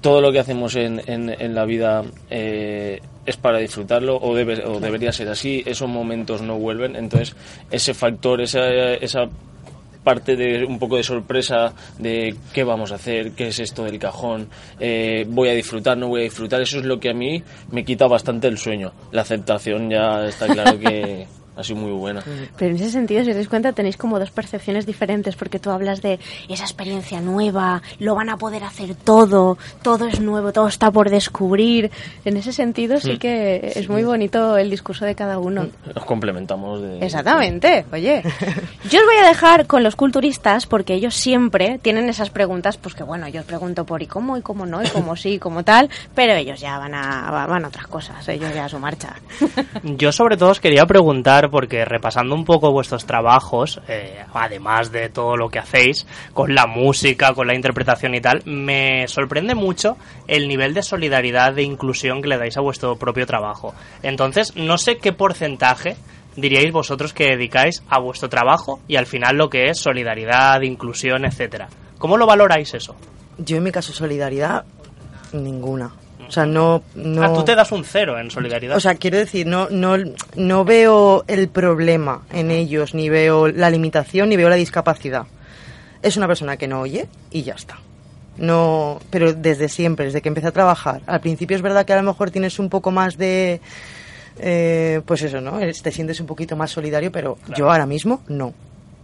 todo lo que hacemos en, en, en la vida eh, es para disfrutarlo o, debe, o debería ser así. Esos momentos no vuelven. Entonces, ese factor, esa, esa parte de un poco de sorpresa de qué vamos a hacer, qué es esto del cajón, eh, voy a disfrutar, no voy a disfrutar, eso es lo que a mí me quita bastante el sueño. La aceptación ya está claro que ha sido muy buena. Pero en ese sentido, si os dais cuenta, tenéis como dos percepciones diferentes, porque tú hablas de esa experiencia nueva, lo van a poder hacer todo, todo es nuevo, todo está por descubrir. En ese sentido, sí Mm. que es muy bonito el discurso de cada uno. Nos complementamos de... Exactamente, oye. Yo os voy a dejar con los culturistas porque ellos siempre tienen esas preguntas, pues que bueno, yo os pregunto por y cómo, y cómo no, y cómo sí, y cómo tal, pero ellos ya van a, van a otras cosas, ellos ya a su marcha. Yo sobre todo os quería preguntar, porque repasando un poco vuestros trabajos, eh, además de todo lo que hacéis, con la música, con la interpretación y tal, me sorprende mucho el nivel de solidaridad, de inclusión que le dais a vuestro propio trabajo. Entonces, no sé qué porcentaje diríais vosotros que dedicáis a vuestro trabajo y al final lo que es solidaridad, inclusión, etcétera. ¿Cómo lo valoráis eso? Yo en mi caso, solidaridad, ninguna. O sea, no... no... Ah, tú te das un cero en solidaridad. O sea, quiero decir, no, no, no veo el problema en ellos, ni veo la limitación, ni veo la discapacidad. Es una persona que no oye y ya está. No, pero desde siempre, desde que empecé a trabajar. Al principio es verdad que a lo mejor tienes un poco más de, eh, pues eso, ¿no? Te sientes un poquito más solidario, pero yo ahora mismo no.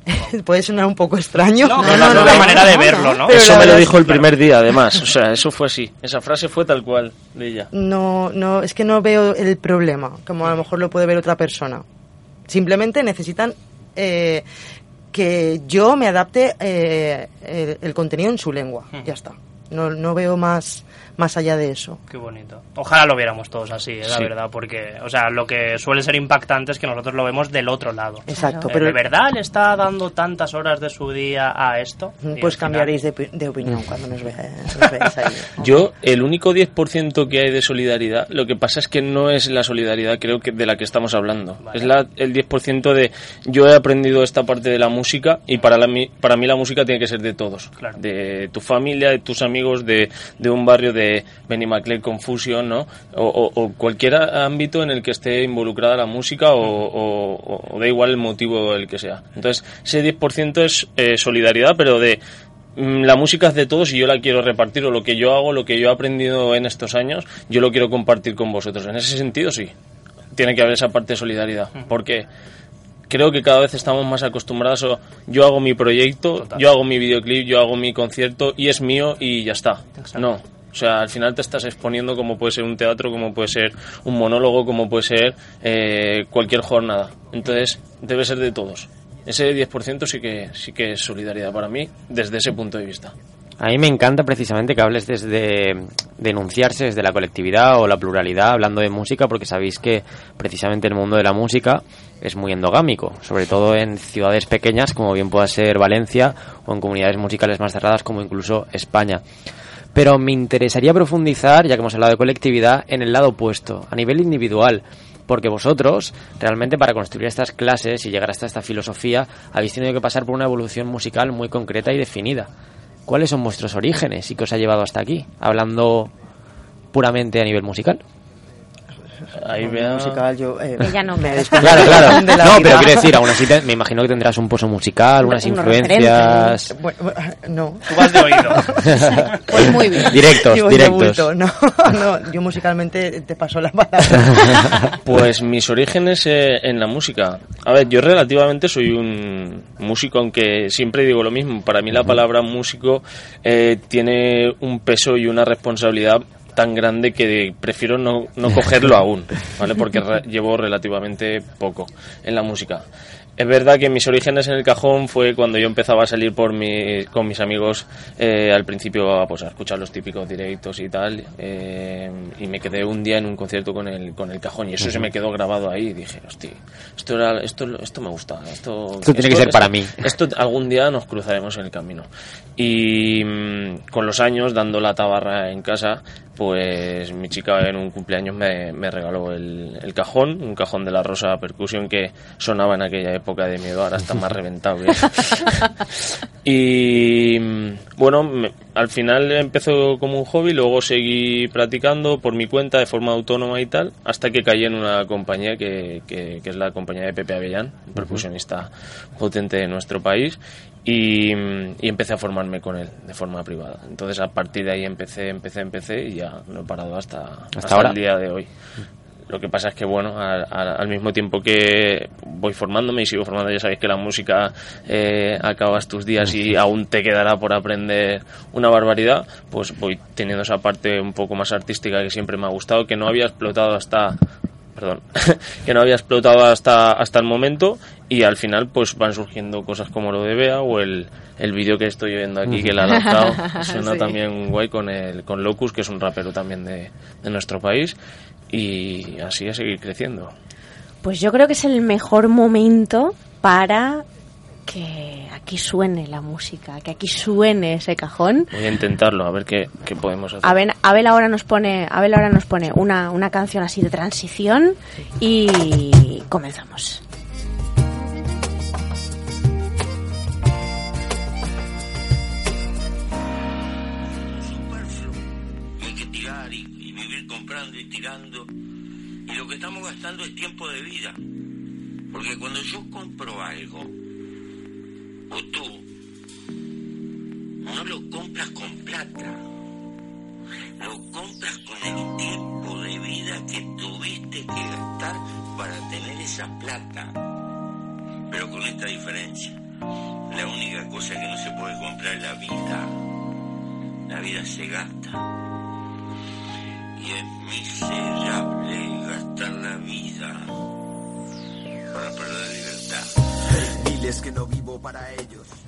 Puede sonar un poco extraño. No, pero es una manera de verlo, ¿no? Pero Eso la me lo dijo el primer día, además. O sea, eso fue así. Esa frase fue tal cual de ella. No, no, es que no veo el problema, como a lo mejor lo puede ver otra persona. Simplemente necesitan eh, que yo me adapte eh, el, el contenido en su lengua. Ya está. No, no veo más, más allá de eso. Qué bonito. Ojalá lo viéramos todos así, eh, la Sí. verdad, porque, o sea, lo que suele ser impactante es que nosotros lo vemos del otro lado. Exacto, Eh, pero ¿De verdad le está dando tantas horas de su día a esto? Pues final- cambiaréis de, opi- de opinión cuando nos, vea- nos veáis ahí. Yo, el único 10% que hay de solidaridad, lo que pasa es que no es la solidaridad, creo que de la que estamos hablando. Vale. Es la, el 10% de yo he aprendido esta parte de la música y para, la, mi- para mí la música tiene que ser de todos. Claro. De tu familia, de tus amigos, de, de un barrio de Benimaclet, Confusion, ¿no? O, o- o cualquier ámbito en el que esté involucrada la música o, o- o da igual el motivo el que sea. Entonces, ese 10% es eh, solidaridad, pero de mm, la música es de todos y yo la quiero repartir o lo que yo hago, lo que yo he aprendido en estos años, yo lo quiero compartir con vosotros. En ese sentido, sí. Tiene que haber esa parte de solidaridad. Porque creo que cada vez estamos más acostumbrados a yo hago mi proyecto, Total. yo hago mi videoclip, yo hago mi concierto y es mío y ya está. Exacto. No. O sea, al final te estás exponiendo como puede ser un teatro, como puede ser un monólogo, como puede ser eh, cualquier jornada. Entonces, debe ser de todos. Ese 10% sí que, sí que es solidaridad para mí desde ese punto de vista. A mí me encanta precisamente que hables desde denunciarse desde la colectividad o la pluralidad, hablando de música, porque sabéis que precisamente el mundo de la música es muy endogámico, sobre todo en ciudades pequeñas como bien pueda ser Valencia o en comunidades musicales más cerradas como incluso España. Pero me interesaría profundizar, ya que hemos hablado de colectividad, en el lado opuesto, a nivel individual. Porque vosotros, realmente para construir estas clases y llegar hasta esta filosofía, habéis tenido que pasar por una evolución musical muy concreta y definida. ¿Cuáles son vuestros orígenes y qué os ha llevado hasta aquí? Hablando puramente a nivel musical. Ahí Con vea... musical yo eh, Ella no me Claro, claro. No, vida. pero quiero decir, aún así te- me imagino que tendrás un pozo musical, unas influencias. Bueno, no. Tú vas de oído. Pues muy bien. Directos, Yo directos. bulto, no, no, yo musicalmente te paso la palabra. Pues mis orígenes eh, en la música. A ver, yo relativamente soy un músico, aunque siempre digo lo mismo. Para mí la palabra músico eh, tiene un peso y una responsabilidad tan grande que prefiero no, no cogerlo aún, ¿vale? Porque re- llevo relativamente poco en la música. Es verdad que mis orígenes en el cajón fue cuando yo empezaba a salir por mi, con mis amigos eh, al principio a, pues, a escuchar los típicos directos y tal eh, y me quedé un día en un concierto con el, con el cajón y eso se me quedó grabado ahí y dije, hostia, esto, era, esto, esto me gusta, esto, Esto tiene que ser para mí. Esto algún día nos cruzaremos en el camino. Y mm, con los años, dando la tabarra en casa, pues mi chica en un cumpleaños me, me regaló el, el cajón, un cajón de la Rosa Percusión que sonaba en aquella época de miedo, ahora está más reventado. y bueno, me- al final empezó como un hobby, luego seguí practicando por mi cuenta de forma autónoma y tal, hasta que caí en una compañía que, que- que es la compañía de Pepe Avellán, un percusionista potente de nuestro país, y, y empecé a formarme con él de forma privada. Entonces a partir de ahí empecé, empecé, empecé y ya no he parado hasta, hasta, ahora? el día de hoy. Lo que pasa es que, bueno, al, al- mismo tiempo que voy formándome y sigo formando, ya sabéis que la música eh, acabas tus días y aún te quedará por aprender una barbaridad, pues voy teniendo esa parte un poco más artística que siempre me ha gustado, que no había explotado hasta perdón, que no había explotado hasta, hasta el momento y al final pues van surgiendo cosas como lo de Bea o el, el vídeo que estoy viendo aquí que le ha lanzado suena Sí. también guay con el con Locus que es un rapero también de, de nuestro país y así a seguir creciendo Pues yo creo que es el mejor momento para que aquí suene la música, que aquí suene ese cajón. voy a intentarlo a ver qué, qué podemos hacer Abel, Abel ahora nos pone, Abel ahora nos pone una, una canción así de transición y comenzamos. Lo que estamos gastando es tiempo de vida. Porque cuando yo compro algo, o tú, no lo compras con plata. Lo compras con el tiempo de vida que tuviste que gastar para tener esa plata. Pero con esta diferencia. La única cosa que no se puede comprar es la vida. La vida se gasta. Y es miserable vida para perder libertad. Diles que no vivo para ellos.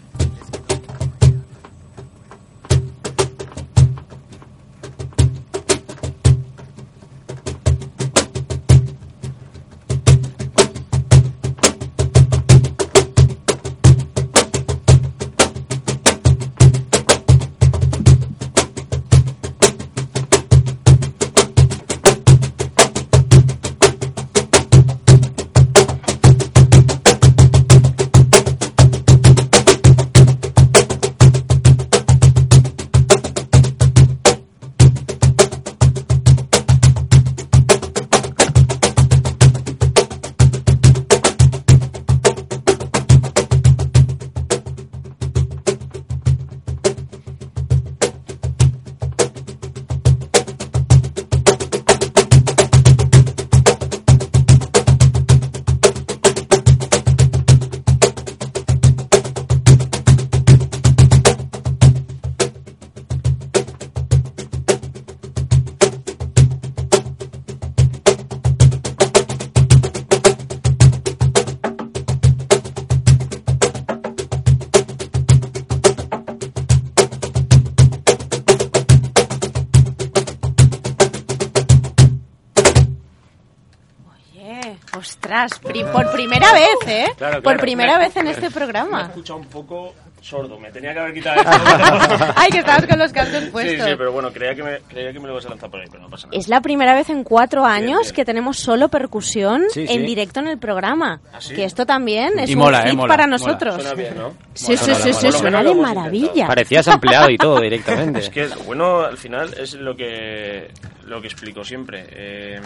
Pri- por primera vez, ¿eh? Claro, por claro, primera me- vez en este programa. escuchado un poco sordo me tenía que haber quitado esto Ay, que estabas con los cascos sí, puestos. sí, pero bueno creía que, me, creía que me lo vas a lanzar por ahí pero no pasa nada Es la primera vez en cuatro años bien. que tenemos solo percusión Sí, en sí. directo en el programa. ¿Ah, sí? Que esto también es Y un mola, hit eh, mola, para mola. nosotros. suena bien ¿no? Sí, sí, Mola, sí, mola, sí, suena de maravilla. Parecías ampliado y todo directamente. Es que bueno, al final es lo que lo que explico siempre. Eh,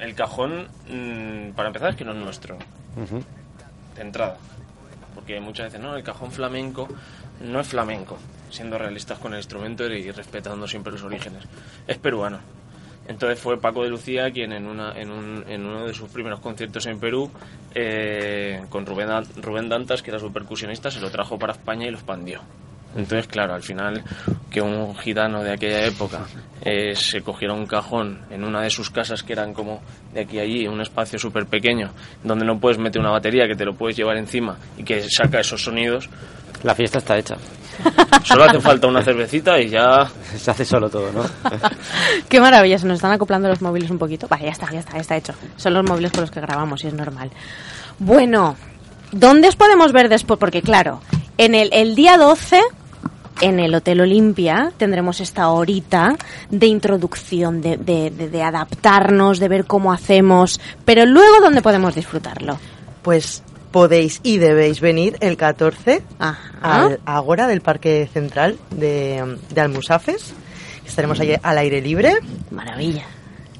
el cajón, mm, para empezar, es que no es nuestro, Ujú. de entrada. Porque muchas veces, no, el cajón flamenco no es flamenco, siendo realistas con el instrumento y respetando siempre los orígenes. Es peruano. Entonces fue Paco de Lucía quien en, una, en, un- en uno de sus primeros conciertos en Perú, eh, con Rubén, Rubén Dantas, que era su percusionista, se lo trajo para España y lo expandió. Entonces, claro, al final que un gitano de aquella época eh, se cogiera un cajón en una de sus casas que eran como de aquí a allí, un espacio súper pequeño, donde no puedes meter una batería que te lo puedes llevar encima y que saca esos sonidos, La fiesta está hecha. solo hace falta una cervecita y ya Se hace solo todo, ¿no? Qué maravilla, se nos están acoplando los móviles un poquito. Vale, ya está, ya está, ya está hecho. Son los móviles con los que grabamos y es normal. Bueno, ¿dónde os podemos ver después? Porque claro, en el, el día 12, en el Hotel Olimpia, tendremos esta horita de introducción, de, de, de- de adaptarnos, de ver cómo hacemos. Pero luego, ¿dónde podemos disfrutarlo? Pues podéis y debéis venir el 14 Ajá. al Ágora del Parque Central de, de Almusafes. Estaremos allí al aire libre Maravilla.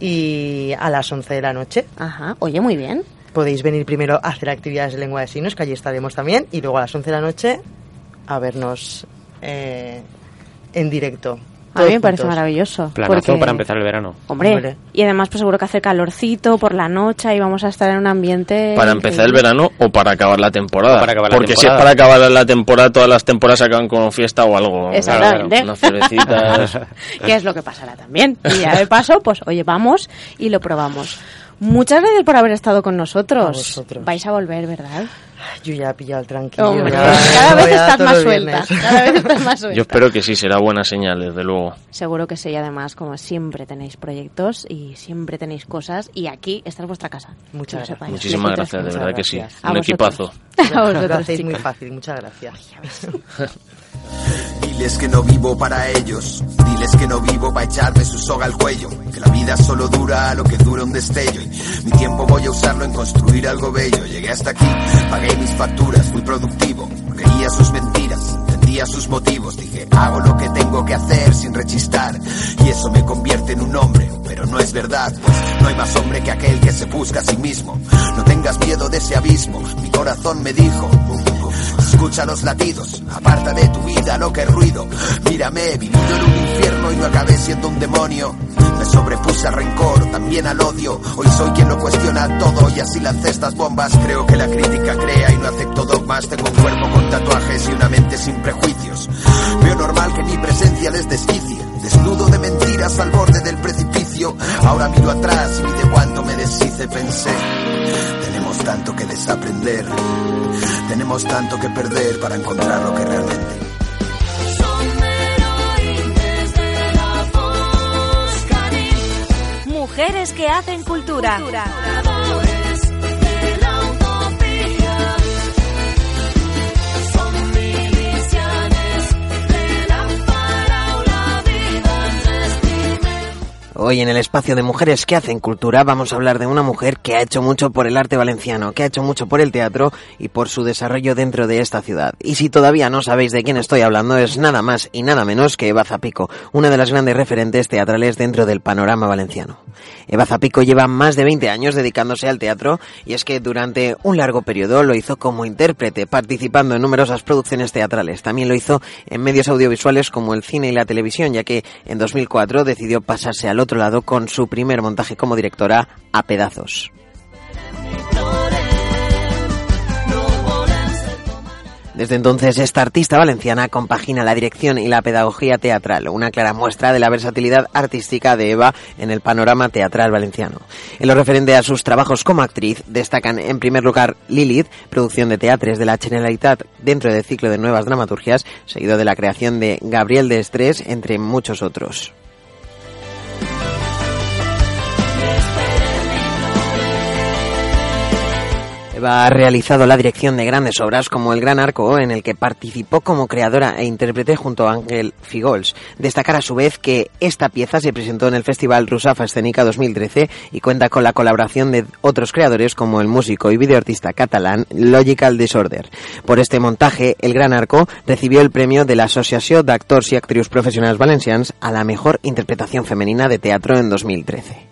y a las 11 de la noche. Ajá. Oye, muy bien. Podéis venir primero a hacer actividades de lengua de signos, que allí estaremos también, y luego a las 11 de la noche a vernos eh, en directo. A mí me parece juntos. maravilloso. Planazo porque- para empezar el verano. Hombre, Hombre. y además pues seguro que hace calorcito por la noche y vamos a estar en un ambiente... Para empezar el verano o para acabar la temporada. Para acabar la Porque si es para acabar la temporada, todas las temporadas acaban con fiesta o algo. Exactamente. Unas cervecitas. que es lo que pasará también. Y ya de paso, pues oye, vamos y lo probamos. Muchas gracias por haber estado con nosotros. A vosotros. Vais a volver, ¿verdad? Yo ya he pillado el. Hombre, ya- cada vez estás más suelta. viernes. Cada vez estás más suelta. Yo espero que sí, será buena señal, desde luego. Seguro que sí, y además, como siempre tenéis proyectos y siempre tenéis cosas, y aquí esta es vuestra casa. Muchas lo sepáis. Muchísimas gracias, de verdad que sí. gracias. A Un vosotros. equipazo. A vosotros, Lo hacéis muy fácil, muchas gracias. Diles que no vivo para ellos. Diles que no vivo para echarme su soga al cuello. Que la vida solo dura lo que dura un destello. Y mi tiempo voy a usarlo en construir algo bello. Llegué hasta aquí, pagué mis facturas, muy productivo. Creía sus mentiras, entendía sus motivos. Dije, hago lo que tengo que hacer sin rechistar. Y eso me convierte en un hombre. Pero no es verdad, pues no hay más hombre que aquel que se busca a sí mismo. No tengas miedo de ese abismo. Mi corazón me dijo, Escucha los latidos, aparta de tu vida lo que es ruido. Mírame, he vivido en un infierno y no acabé siendo un demonio. Me sobrepuse al rencor, también al odio. Hoy soy quien lo cuestiona todo y así lancé estas bombas. Creo que la crítica crea y no acepto dogmas. Tengo un cuerpo con tatuajes y una mente sin prejuicios. Veo normal que mi presencia les desquicie. Desnudo de mentiras al borde del precipicio. Ahora miro atrás y de cuánto me deshice. Pensé, tenemos tanto que desaprender. Tenemos tanto que perder para encontrar lo que realmente. Mujeres que hacen cultura. Hoy en el espacio de mujeres que hacen cultura vamos a hablar de una mujer que ha hecho mucho por el arte valenciano, que ha hecho mucho por el teatro y por su desarrollo dentro de esta ciudad. Y si todavía no sabéis de quién estoy hablando es nada más y nada menos que Eva Zapico, una de las grandes referentes teatrales dentro del panorama valenciano. Eva Zapico lleva más de 20 años dedicándose al teatro y es que durante un largo periodo lo hizo como intérprete, participando en numerosas producciones teatrales. También lo hizo en medios audiovisuales como el cine y la televisión, ya que en 2004 decidió pasarse al otro con su primer montaje como directora, A Pedazos. Desde entonces, esta artista valenciana compagina la dirección y la pedagogía teatral, una clara muestra de la versatilidad artística de Eva en el panorama teatral valenciano. En lo referente a sus trabajos como actriz, destacan en primer lugar Lilith, producción de teatres de la Generalitat dentro del ciclo de nuevas dramaturgias, seguido de la creación de Gabriel de Estrés, entre muchos otros. Ha realizado la dirección de grandes obras como El Gran Arco, en el que participó como creadora e intérprete junto a Ángel Figols. Destacar a su vez que esta pieza se presentó en el Festival Rusafa Escénica 2013 y cuenta con la colaboración de otros creadores como el músico y videoartista catalán Logical Disorder. Por este montaje, El Gran Arco recibió el premio de la Asociación de Actors y Actrius Profesionals Valencians a la mejor interpretación femenina de teatro en 2013.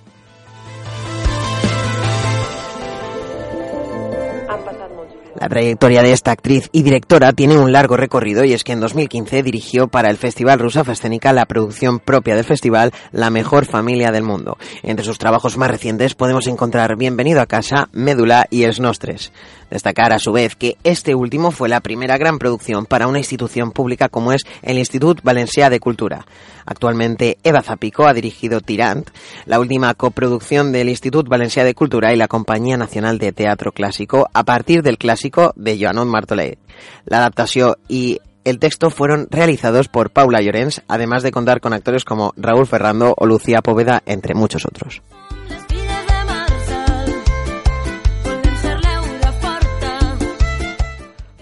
La trayectoria de esta actriz y directora tiene un largo recorrido y es que en 2015 dirigió para el Festival Rusafa Escénica la producción propia del festival La Mejor Familia del Mundo. Entre sus trabajos más recientes podemos encontrar Bienvenido a Casa, Médula y Els Nostres. Destacar a su vez que este último fue la primera gran producción para una institución pública como es el Institut Valencià de Cultura. Actualmente Eva Zapico ha dirigido Tirant, la última coproducción del Institut Valencià de Cultura y la Compañía Nacional de Teatro Clásico a partir del clásico de Joanot Martolet. La adaptación y el texto fueron realizados por Paula Llorens, además de contar con actores como Raúl Ferrando o Lucía Poveda, entre muchos otros.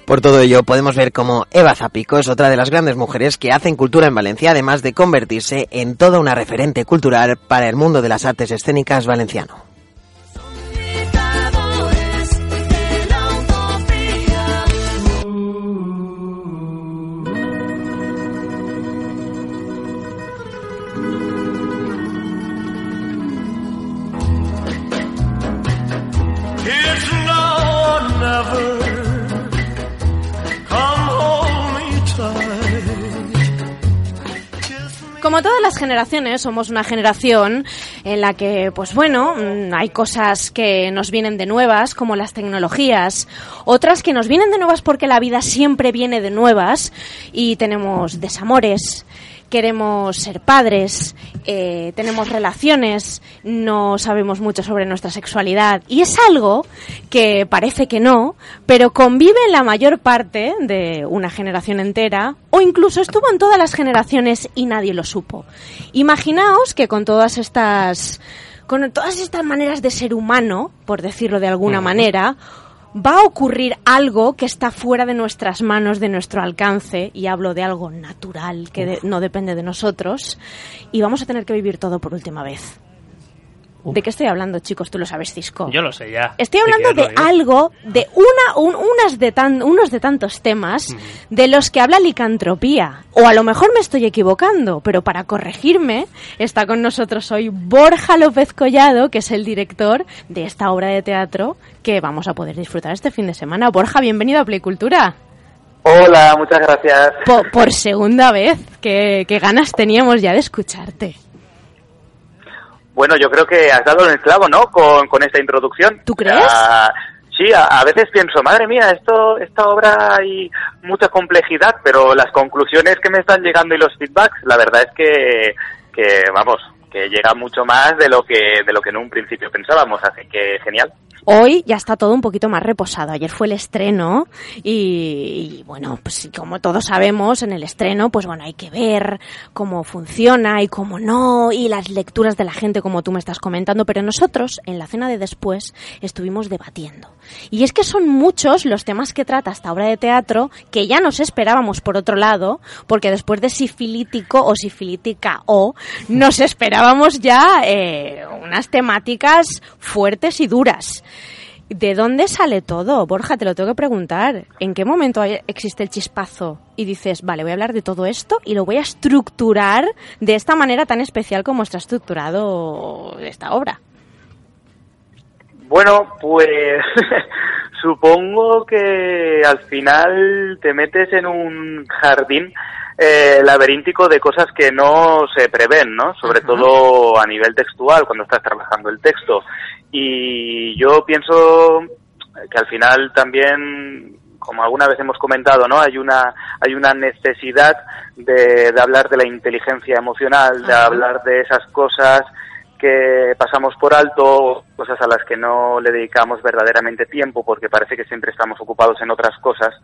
Por todo ello, podemos ver cómo Eva Zapico es otra de las grandes mujeres que hacen cultura en Valencia, además de convertirse en toda una referente cultural para el mundo de las artes escénicas valenciano. Como todas las generaciones, somos una generación en la que, pues bueno, mm, hay cosas que nos vienen de nuevas, como las tecnologías, otras que nos vienen de nuevas porque la vida siempre viene de nuevas y tenemos desamores, queremos ser padres, eh, tenemos relaciones, no sabemos mucho sobre nuestra sexualidad. Y es algo que parece que no, pero convive en la mayor parte de una generación entera, o incluso estuvo en todas las generaciones y nadie lo supo. Imaginaos que con todas estas con todas estas maneras de ser humano, por decirlo de alguna manera, va a ocurrir algo que está fuera de nuestras manos, de nuestro alcance, y hablo de algo natural que de- no depende de nosotros, y vamos a tener que vivir todo por última vez. ¿De qué estoy hablando, chicos? Tú lo sabes, Cisco. Yo lo sé ya. Estoy hablando de algo, de una, un- unas de tan, unos de tantos temas de los que habla licantropía. O a lo mejor me estoy equivocando, pero para corregirme está con nosotros hoy Borja López Collado, que es el director de esta obra de teatro que vamos a poder disfrutar este fin de semana. Borja, bienvenido a Playcultura. Hola, muchas gracias. Po- por segunda vez, qué, qué ganas teníamos ya de escucharte. Bueno, yo creo que has dado en el clavo, ¿no? Con, con esta introducción. ¿Tú crees? Ah, sí, a, a veces pienso, madre mía, esto, esta obra hay mucha complejidad, pero las conclusiones que me están llegando y los feedbacks, la verdad es que, que vamos, que llega mucho más de lo que, de lo que en un principio pensábamos, así que genial. Hoy ya está todo un poquito más reposado. Ayer fue el estreno y, bueno, pues como todos sabemos, en el estreno, pues bueno, hay que ver cómo funciona y cómo no, y las lecturas de la gente como tú me estás comentando, pero nosotros en la cena de después estuvimos debatiendo. Y es que son muchos los temas que trata esta obra de teatro que ya nos esperábamos por otro lado, porque después de sifilítico o sifilítica o, nos esperábamos ya eh, unas temáticas fuertes y duras. ¿De dónde sale todo? Borja, te lo tengo que preguntar. ¿En qué momento existe el chispazo y dices, vale, voy a hablar de todo esto y lo voy a estructurar de esta manera tan especial como está estructurado esta obra? Bueno, pues supongo que al final te metes en un jardín eh, laberíntico de cosas que no se prevén, ¿no? Sobre todo a nivel textual, cuando estás trabajando el texto. Y yo pienso que al final también, como alguna vez hemos comentado, ¿no? Hay una, hay una necesidad de, de hablar de la inteligencia emocional, de hablar de esas cosas que pasamos por alto, cosas a las que no le dedicamos verdaderamente tiempo porque parece que siempre estamos ocupados en otras cosas.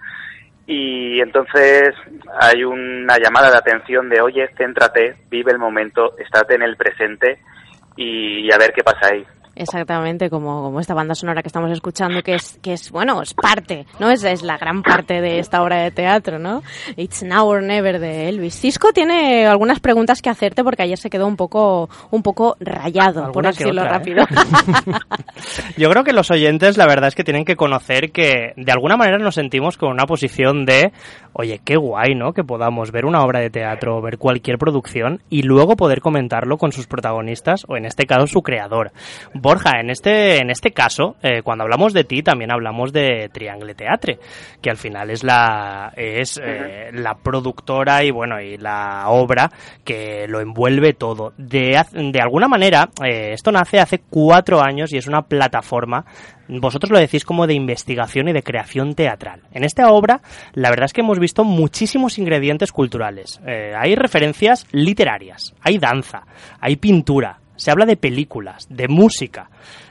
Y entonces hay una llamada de atención de, oye, céntrate, vive el momento, estate en el presente y a ver qué pasa ahí. Exactamente, como, como esta banda sonora que estamos escuchando, que es, que es bueno, es parte, ¿no? Es, es la gran parte de esta obra de teatro, ¿no? It's Now or Never de Elvis. Cisco tiene algunas preguntas que hacerte porque ayer se quedó un poco, un poco rayado, por decirlo otra, ¿eh? rápido. Yo creo que los oyentes, la verdad es que tienen que conocer que de alguna manera nos sentimos con una posición de, oye, qué guay, ¿no? Que podamos ver una obra de teatro, ver cualquier producción y luego poder comentarlo con sus protagonistas o en este caso su creador. Borja, en este, en este caso, eh, cuando hablamos de ti, también hablamos de Triangle Teatre, que al final es la, es eh, la productora y bueno, y la obra que lo envuelve todo. De, de alguna manera, eh, esto nace hace cuatro años y es una plataforma vosotros lo decís como de investigación y de creación teatral. En esta obra, la verdad es que hemos visto muchísimos ingredientes culturales. Eh, hay referencias literarias, hay danza, hay pintura, se habla de películas, de música.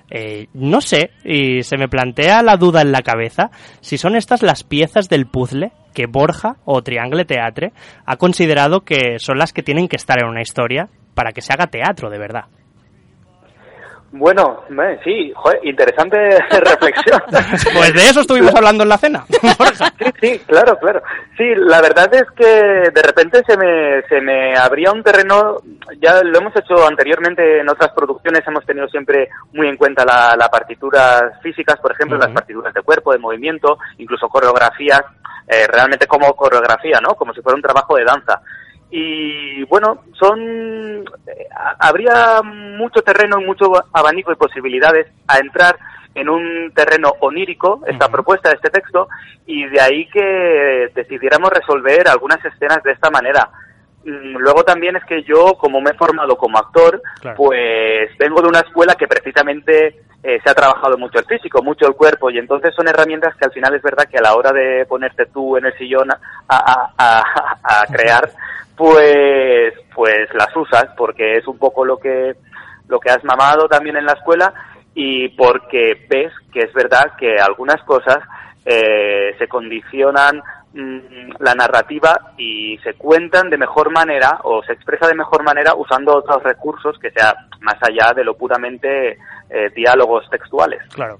Eh, no sé, y se me plantea la duda en la cabeza, si son estas las piezas del puzzle que Borja o Triangle Teatre ha considerado que son las que tienen que estar en una historia para que se haga teatro de verdad. Bueno, sí, joder, interesante reflexión. Pues de eso estuvimos hablando en la cena. Sí, sí, claro, claro. Sí, la verdad es que de repente se me, se me abría un terreno, ya lo hemos hecho anteriormente en otras producciones, hemos tenido siempre muy en cuenta la, la partituras físicas, por ejemplo, las partituras de cuerpo, de movimiento, incluso coreografías, eh, realmente como coreografía, ¿no? Como si fuera un trabajo de danza. Y bueno, son eh, ha- habría mucho terreno y mucho abanico y posibilidades a entrar en un terreno onírico esta propuesta, este texto, y de ahí que decidiéramos resolver algunas escenas de esta manera. mm, luego también es que yo, como me he formado como actor, Claro. pues vengo de una escuela que precisamente eh, se ha trabajado mucho el físico, mucho el cuerpo, y entonces son herramientas que al final es verdad que a la hora de ponerte tú en el sillón a, a- a- a crear, pues, pues las usas, porque es un poco lo que, lo que has mamado también en la escuela y porque ves que es verdad que algunas cosas eh, se condicionan mm, la narrativa y se cuentan de mejor manera o se expresa de mejor manera usando otros recursos que sea más allá de lo puramente eh, diálogos textuales. Claro.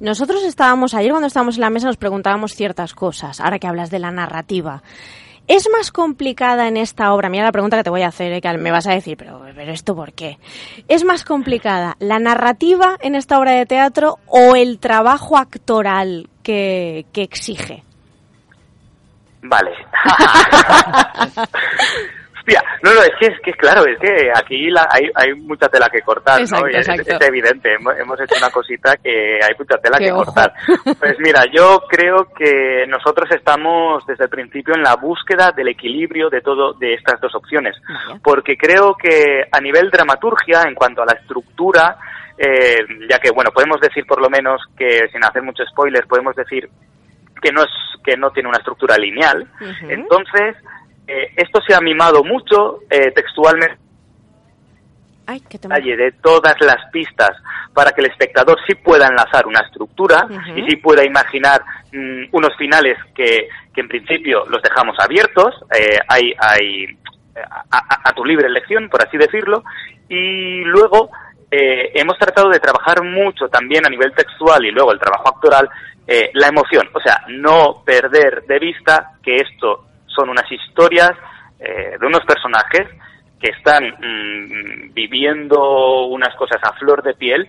Nosotros estábamos, ayer cuando estábamos en la mesa nos preguntábamos ciertas cosas, ahora que hablas de la narrativa. ¿Es más complicada en esta obra? Mira la pregunta que te voy a hacer, eh, que me vas a decir, pero, pero ¿esto por qué? ¿Es más complicada la narrativa en esta obra de teatro o el trabajo actoral que, que exige? Vale. No, no, es que, es que claro, es que aquí la- hay, hay mucha tela que cortar, Exacto, ¿no? Y es, evidente, hemos, hemos hecho una cosita que hay mucha tela Qué que ojo. cortar. Pues mira, yo creo que nosotros estamos desde el principio en la búsqueda del equilibrio de todo, de estas dos opciones. Porque creo que a nivel dramaturgia, en cuanto a la estructura, eh, ya que, bueno, podemos decir por lo menos que, sin hacer mucho spoiler, podemos decir que no es que no tiene una estructura lineal. Entonces, eh, esto se ha mimado mucho eh, textualmente. Ay, que detalle de todas las pistas para que el espectador sí pueda enlazar una estructura y sí pueda imaginar mm, unos finales que, que en principio los dejamos abiertos, eh, hay, hay a, a- a tu libre elección, por así decirlo, y luego eh, hemos tratado de trabajar mucho también a nivel textual y luego el trabajo actoral eh, la emoción, o sea, no perder de vista que esto son unas historias eh, de unos personajes que están mm, viviendo unas cosas a flor de piel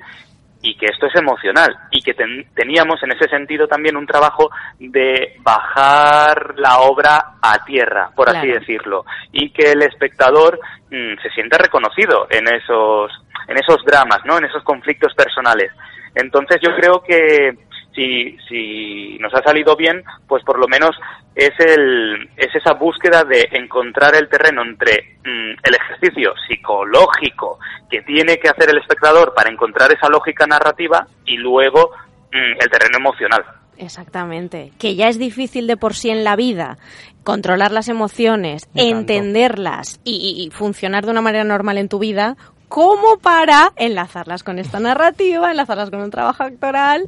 y que esto es emocional y que ten- teníamos en ese sentido también un trabajo de bajar la obra a tierra, por así decirlo, y que el espectador mm, se sienta reconocido en esos en esos dramas, ¿no? En esos conflictos personales. Entonces yo creo que si, si nos ha salido bien, pues por lo menos es, el, es esa búsqueda de encontrar el terreno entre mm, el ejercicio psicológico que tiene que hacer el espectador para encontrar esa lógica narrativa y luego mm, el terreno emocional. Exactamente. Que ya es difícil de por sí en la vida controlar las emociones, entenderlas y funcionar de una manera normal en tu vida, como para enlazarlas con esta narrativa, enlazarlas con un trabajo actoral.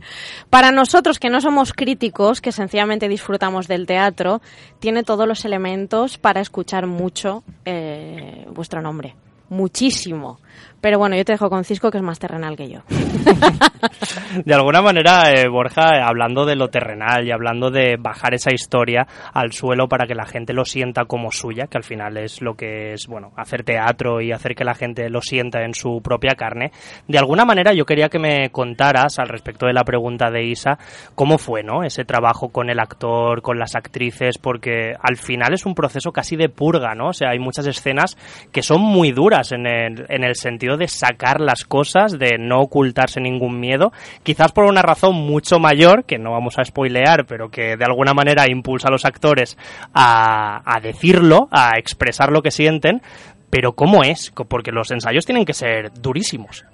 Para nosotros que no somos críticos, que sencillamente disfrutamos del teatro, tiene todos los elementos para escuchar mucho eh, vuestro nombre. Muchísimo. Pero bueno, yo te dejo con Cisco, que es más terrenal que yo. De alguna manera, eh, Borja, eh, hablando de lo terrenal y hablando de bajar esa historia al suelo para que la gente lo sienta como suya, que al final es lo que es, bueno, hacer teatro y hacer que la gente lo sienta en su propia carne. De alguna manera, yo quería que me contaras al respecto de la pregunta de Isa, cómo fue, ¿no? Ese trabajo con el actor, con las actrices, porque al final es un proceso casi de purga, ¿no? O sea, hay muchas escenas que son muy duras en el, en el sentido de sacar las cosas, de no ocultarse ningún miedo, quizás por una razón mucho mayor, que no vamos a spoilear, pero que de alguna manera impulsa a los actores a, a decirlo, a expresar lo que sienten, pero ¿cómo es? Porque los ensayos tienen que ser durísimos.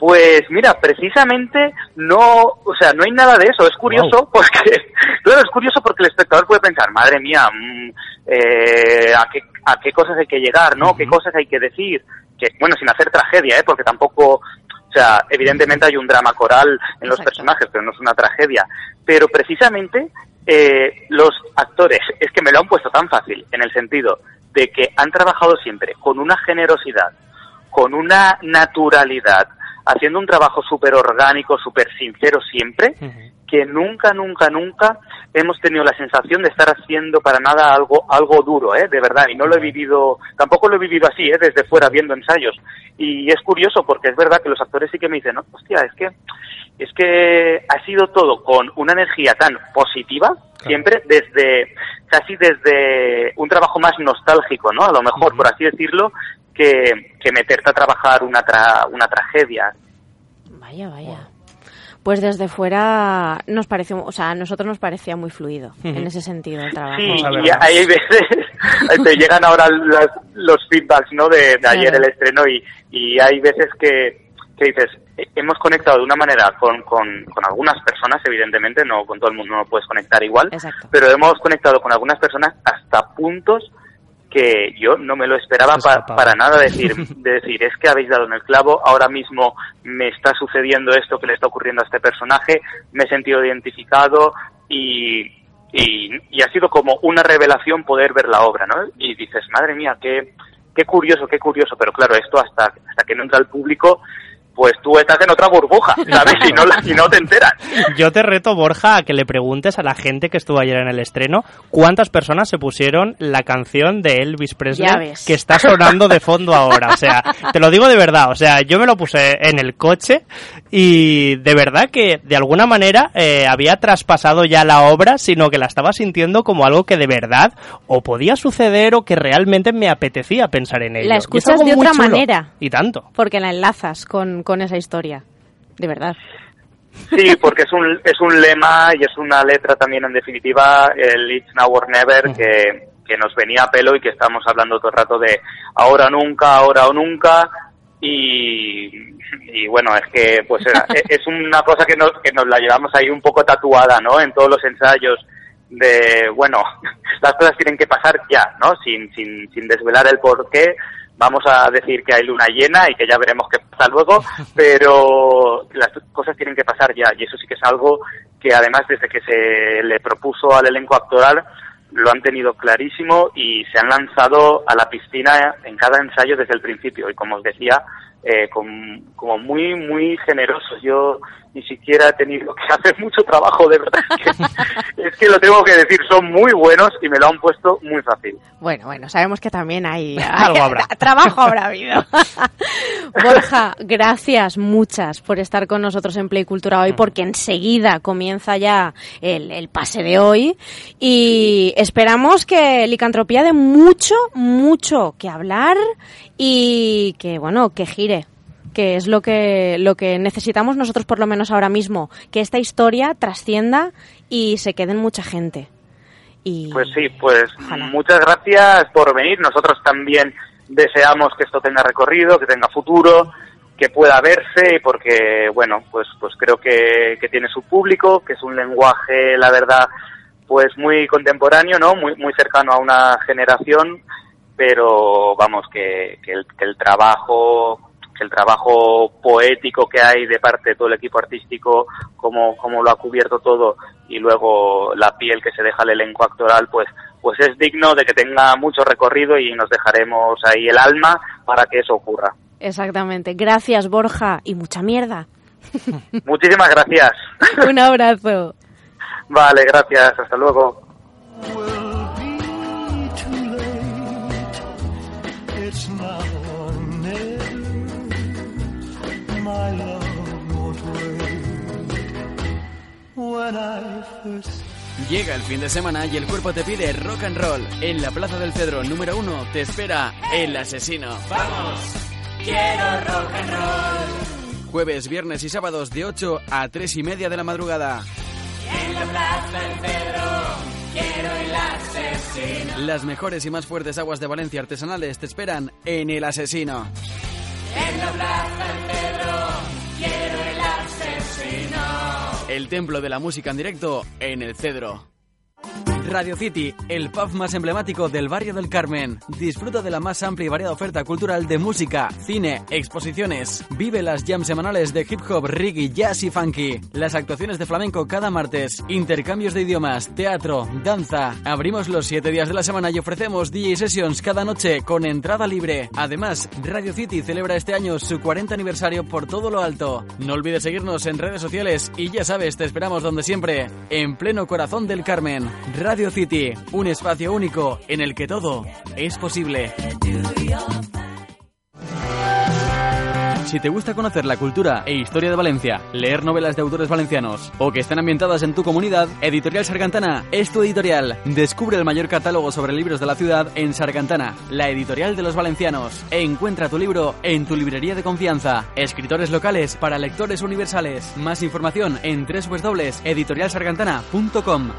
Pues mira, precisamente no, o sea, no hay nada de eso. Es curioso porque, claro, es curioso porque el espectador puede pensar, madre mía, mm, eh, ¿a, qué, a qué cosas hay que llegar, ¿no? ¿Qué cosas hay que decir? Que, bueno, sin hacer tragedia, ¿eh? Porque tampoco, o sea, evidentemente hay un drama coral en los personajes, pero no es una tragedia. Pero precisamente eh, los actores, es que me lo han puesto tan fácil, en el sentido de que han trabajado siempre con una generosidad, con una naturalidad, haciendo un trabajo súper orgánico, súper sincero siempre, que nunca, nunca, nunca hemos tenido la sensación de estar haciendo para nada algo, algo duro, ¿eh? de verdad, y no lo he vivido, tampoco lo he vivido así, ¿eh? desde fuera viendo ensayos. Y es curioso porque es verdad que los actores sí que me dicen, no, hostia, es que, es que ha sido todo con una energía tan positiva, siempre desde, casi desde un trabajo más nostálgico, ¿no? A lo mejor, por así decirlo, que, que meterte a trabajar una, tra- una tragedia. Vaya, vaya. pues desde fuera nos pareció, o sea, a nosotros nos parecía muy fluido en ese sentido el trabajo. Sí, y hay veces, te llegan ahora las- los feedbacks ¿no? de, de ayer Claro. el estreno y, y hay veces que, que dices, "Eh, hemos conectado de una manera con, con, con algunas personas, evidentemente, no con todo el mundo no puedes conectar igual, Exacto. pero hemos conectado con algunas personas hasta puntos que yo no me lo esperaba pa- para nada decir, de decir, es que habéis dado en el clavo, ahora mismo me está sucediendo esto que le está ocurriendo a este personaje, me he sentido identificado y, y, y ha sido como una revelación poder ver la obra, ¿no? Y dices, madre mía, qué, qué curioso, qué curioso, pero claro, esto hasta, hasta que no entra al público, pues tú estás en otra burbuja, ¿sabes? Y no, la- y no te enteras. Yo te reto, Borja, a que le preguntes a la gente que estuvo ayer en el estreno cuántas personas se pusieron la canción de Elvis Presley que está sonando de fondo ahora. O sea, te lo digo de verdad. O sea, yo me lo puse en el coche y de verdad que de alguna manera eh, había traspasado ya la obra, sino que la estaba sintiendo como algo que de verdad o podía suceder o que realmente me apetecía pensar en ello. La escuchas de otra chulo. manera. Y tanto. Porque la enlazas con, con esa historia. De verdad. Sí, porque es un, es un lema y es una letra también, en definitiva, el It's Now or Never, que, que nos venía a pelo y que estamos hablando todo el rato de ahora o nunca, ahora o nunca. Y, y bueno, es que pues era- e- es una cosa que nos, que nos la llevamos ahí un poco tatuada, ¿no? En todos los ensayos de, bueno, las cosas tienen que pasar ya, ¿no? Sin, sin, sin desvelar el porqué. Vamos a decir que hay luna llena y que ya veremos qué pasa luego, pero las cosas tienen que pasar ya. Y eso sí que es algo que además desde que se le propuso al elenco actoral lo han tenido clarísimo y se han lanzado a la piscina en cada ensayo desde el principio. Y como os decía, eh, con- como muy, muy generosos. Yo ni siquiera he tenido que hacer mucho trabajo, de verdad. Que- lo tengo que decir, son muy buenos y me lo han puesto muy fácil. Bueno, bueno, sabemos que también hay, Algo habrá. trabajo habrá habido. Borja, gracias muchas por estar con nosotros en Play Cultura hoy, porque enseguida comienza ya el, el pase de hoy y esperamos que Licantropía dé mucho, mucho que hablar y que, bueno, que gire que es lo que lo que necesitamos nosotros por lo menos ahora mismo, que esta historia trascienda y se quede en mucha gente. Y Pues sí, pues muchas gracias por venir. Nosotros también deseamos que esto tenga recorrido, que tenga futuro, que pueda verse, porque, bueno, pues, pues creo que, que tiene su público, que es un lenguaje, la verdad, pues muy contemporáneo, ¿no? Muy, muy cercano a una generación, pero vamos, que, que el, que el trabajo el trabajo poético que hay de parte de todo el equipo artístico, como, como lo ha cubierto todo, y luego la piel que se deja el elenco actoral, pues, pues es digno de que tenga mucho recorrido y nos dejaremos ahí el alma para que eso ocurra. Exactamente. Gracias, Borja. Y mucha mierda. Muchísimas gracias. Un abrazo. Vale, gracias. Hasta luego. It's My love won't wait. When I first Llega el fin de semana y el cuerpo te pide rock and roll. En la Plaza del Cedro número uno te espera El Asesino. ¡Vamos! quiero rock and roll. Jueves, viernes y sábados de 8 a 3 y media de la madrugada. En la plaza del Cedro quiero el asesino. Las mejores y más fuertes aguas de Valencia artesanales te esperan en El Asesino. En la plaza del Cedro quiero el asesino. El templo de la música en directo en el Cedro. Radio City, el pub más emblemático del barrio del Carmen. Disfruta de la más amplia y variada oferta cultural de música, cine, exposiciones. Vive las jams semanales de hip hop, reggae, jazz y funky. Las actuaciones de flamenco cada martes. Intercambios de idiomas, teatro, danza. Abrimos los 7 días de la semana y ofrecemos DJ sessions cada noche con entrada libre. Además, Radio City celebra este año su 40 aniversario por todo lo alto. No olvides seguirnos en redes sociales y ya sabes, te esperamos donde siempre, en pleno corazón del Carmen. Radio City, un espacio único en el que todo es posible. Si te gusta conocer la cultura e historia de Valencia, leer novelas de autores valencianos o que estén ambientadas en tu comunidad, Editorial Sargantana es tu editorial. Descubre el mayor catálogo sobre libros de la ciudad en Sargantana, la editorial de los valencianos. Encuentra tu libro en tu librería de confianza. Escritores locales para lectores universales. Más información en www.editorialsargantana.com.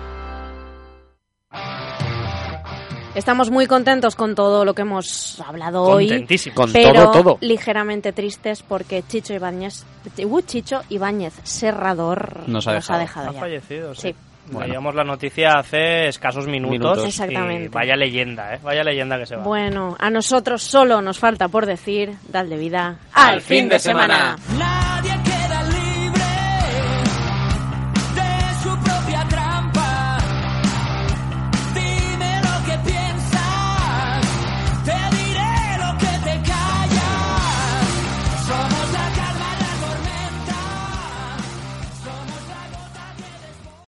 Estamos muy contentos con todo lo que hemos hablado hoy. Con pero todo, todo. ligeramente tristes porque Chicho Ibáñez, uh, Chicho Ibáñez Serrador Nos ha dejado. Ha ya. fallecido, sí. Sí. Veíamos la noticia hace escasos minutos. Minutos. Exactamente. y vaya leyenda, ¿eh? Vaya leyenda que se va. Bueno, a nosotros solo nos falta por decir, dale vida al fin de semana.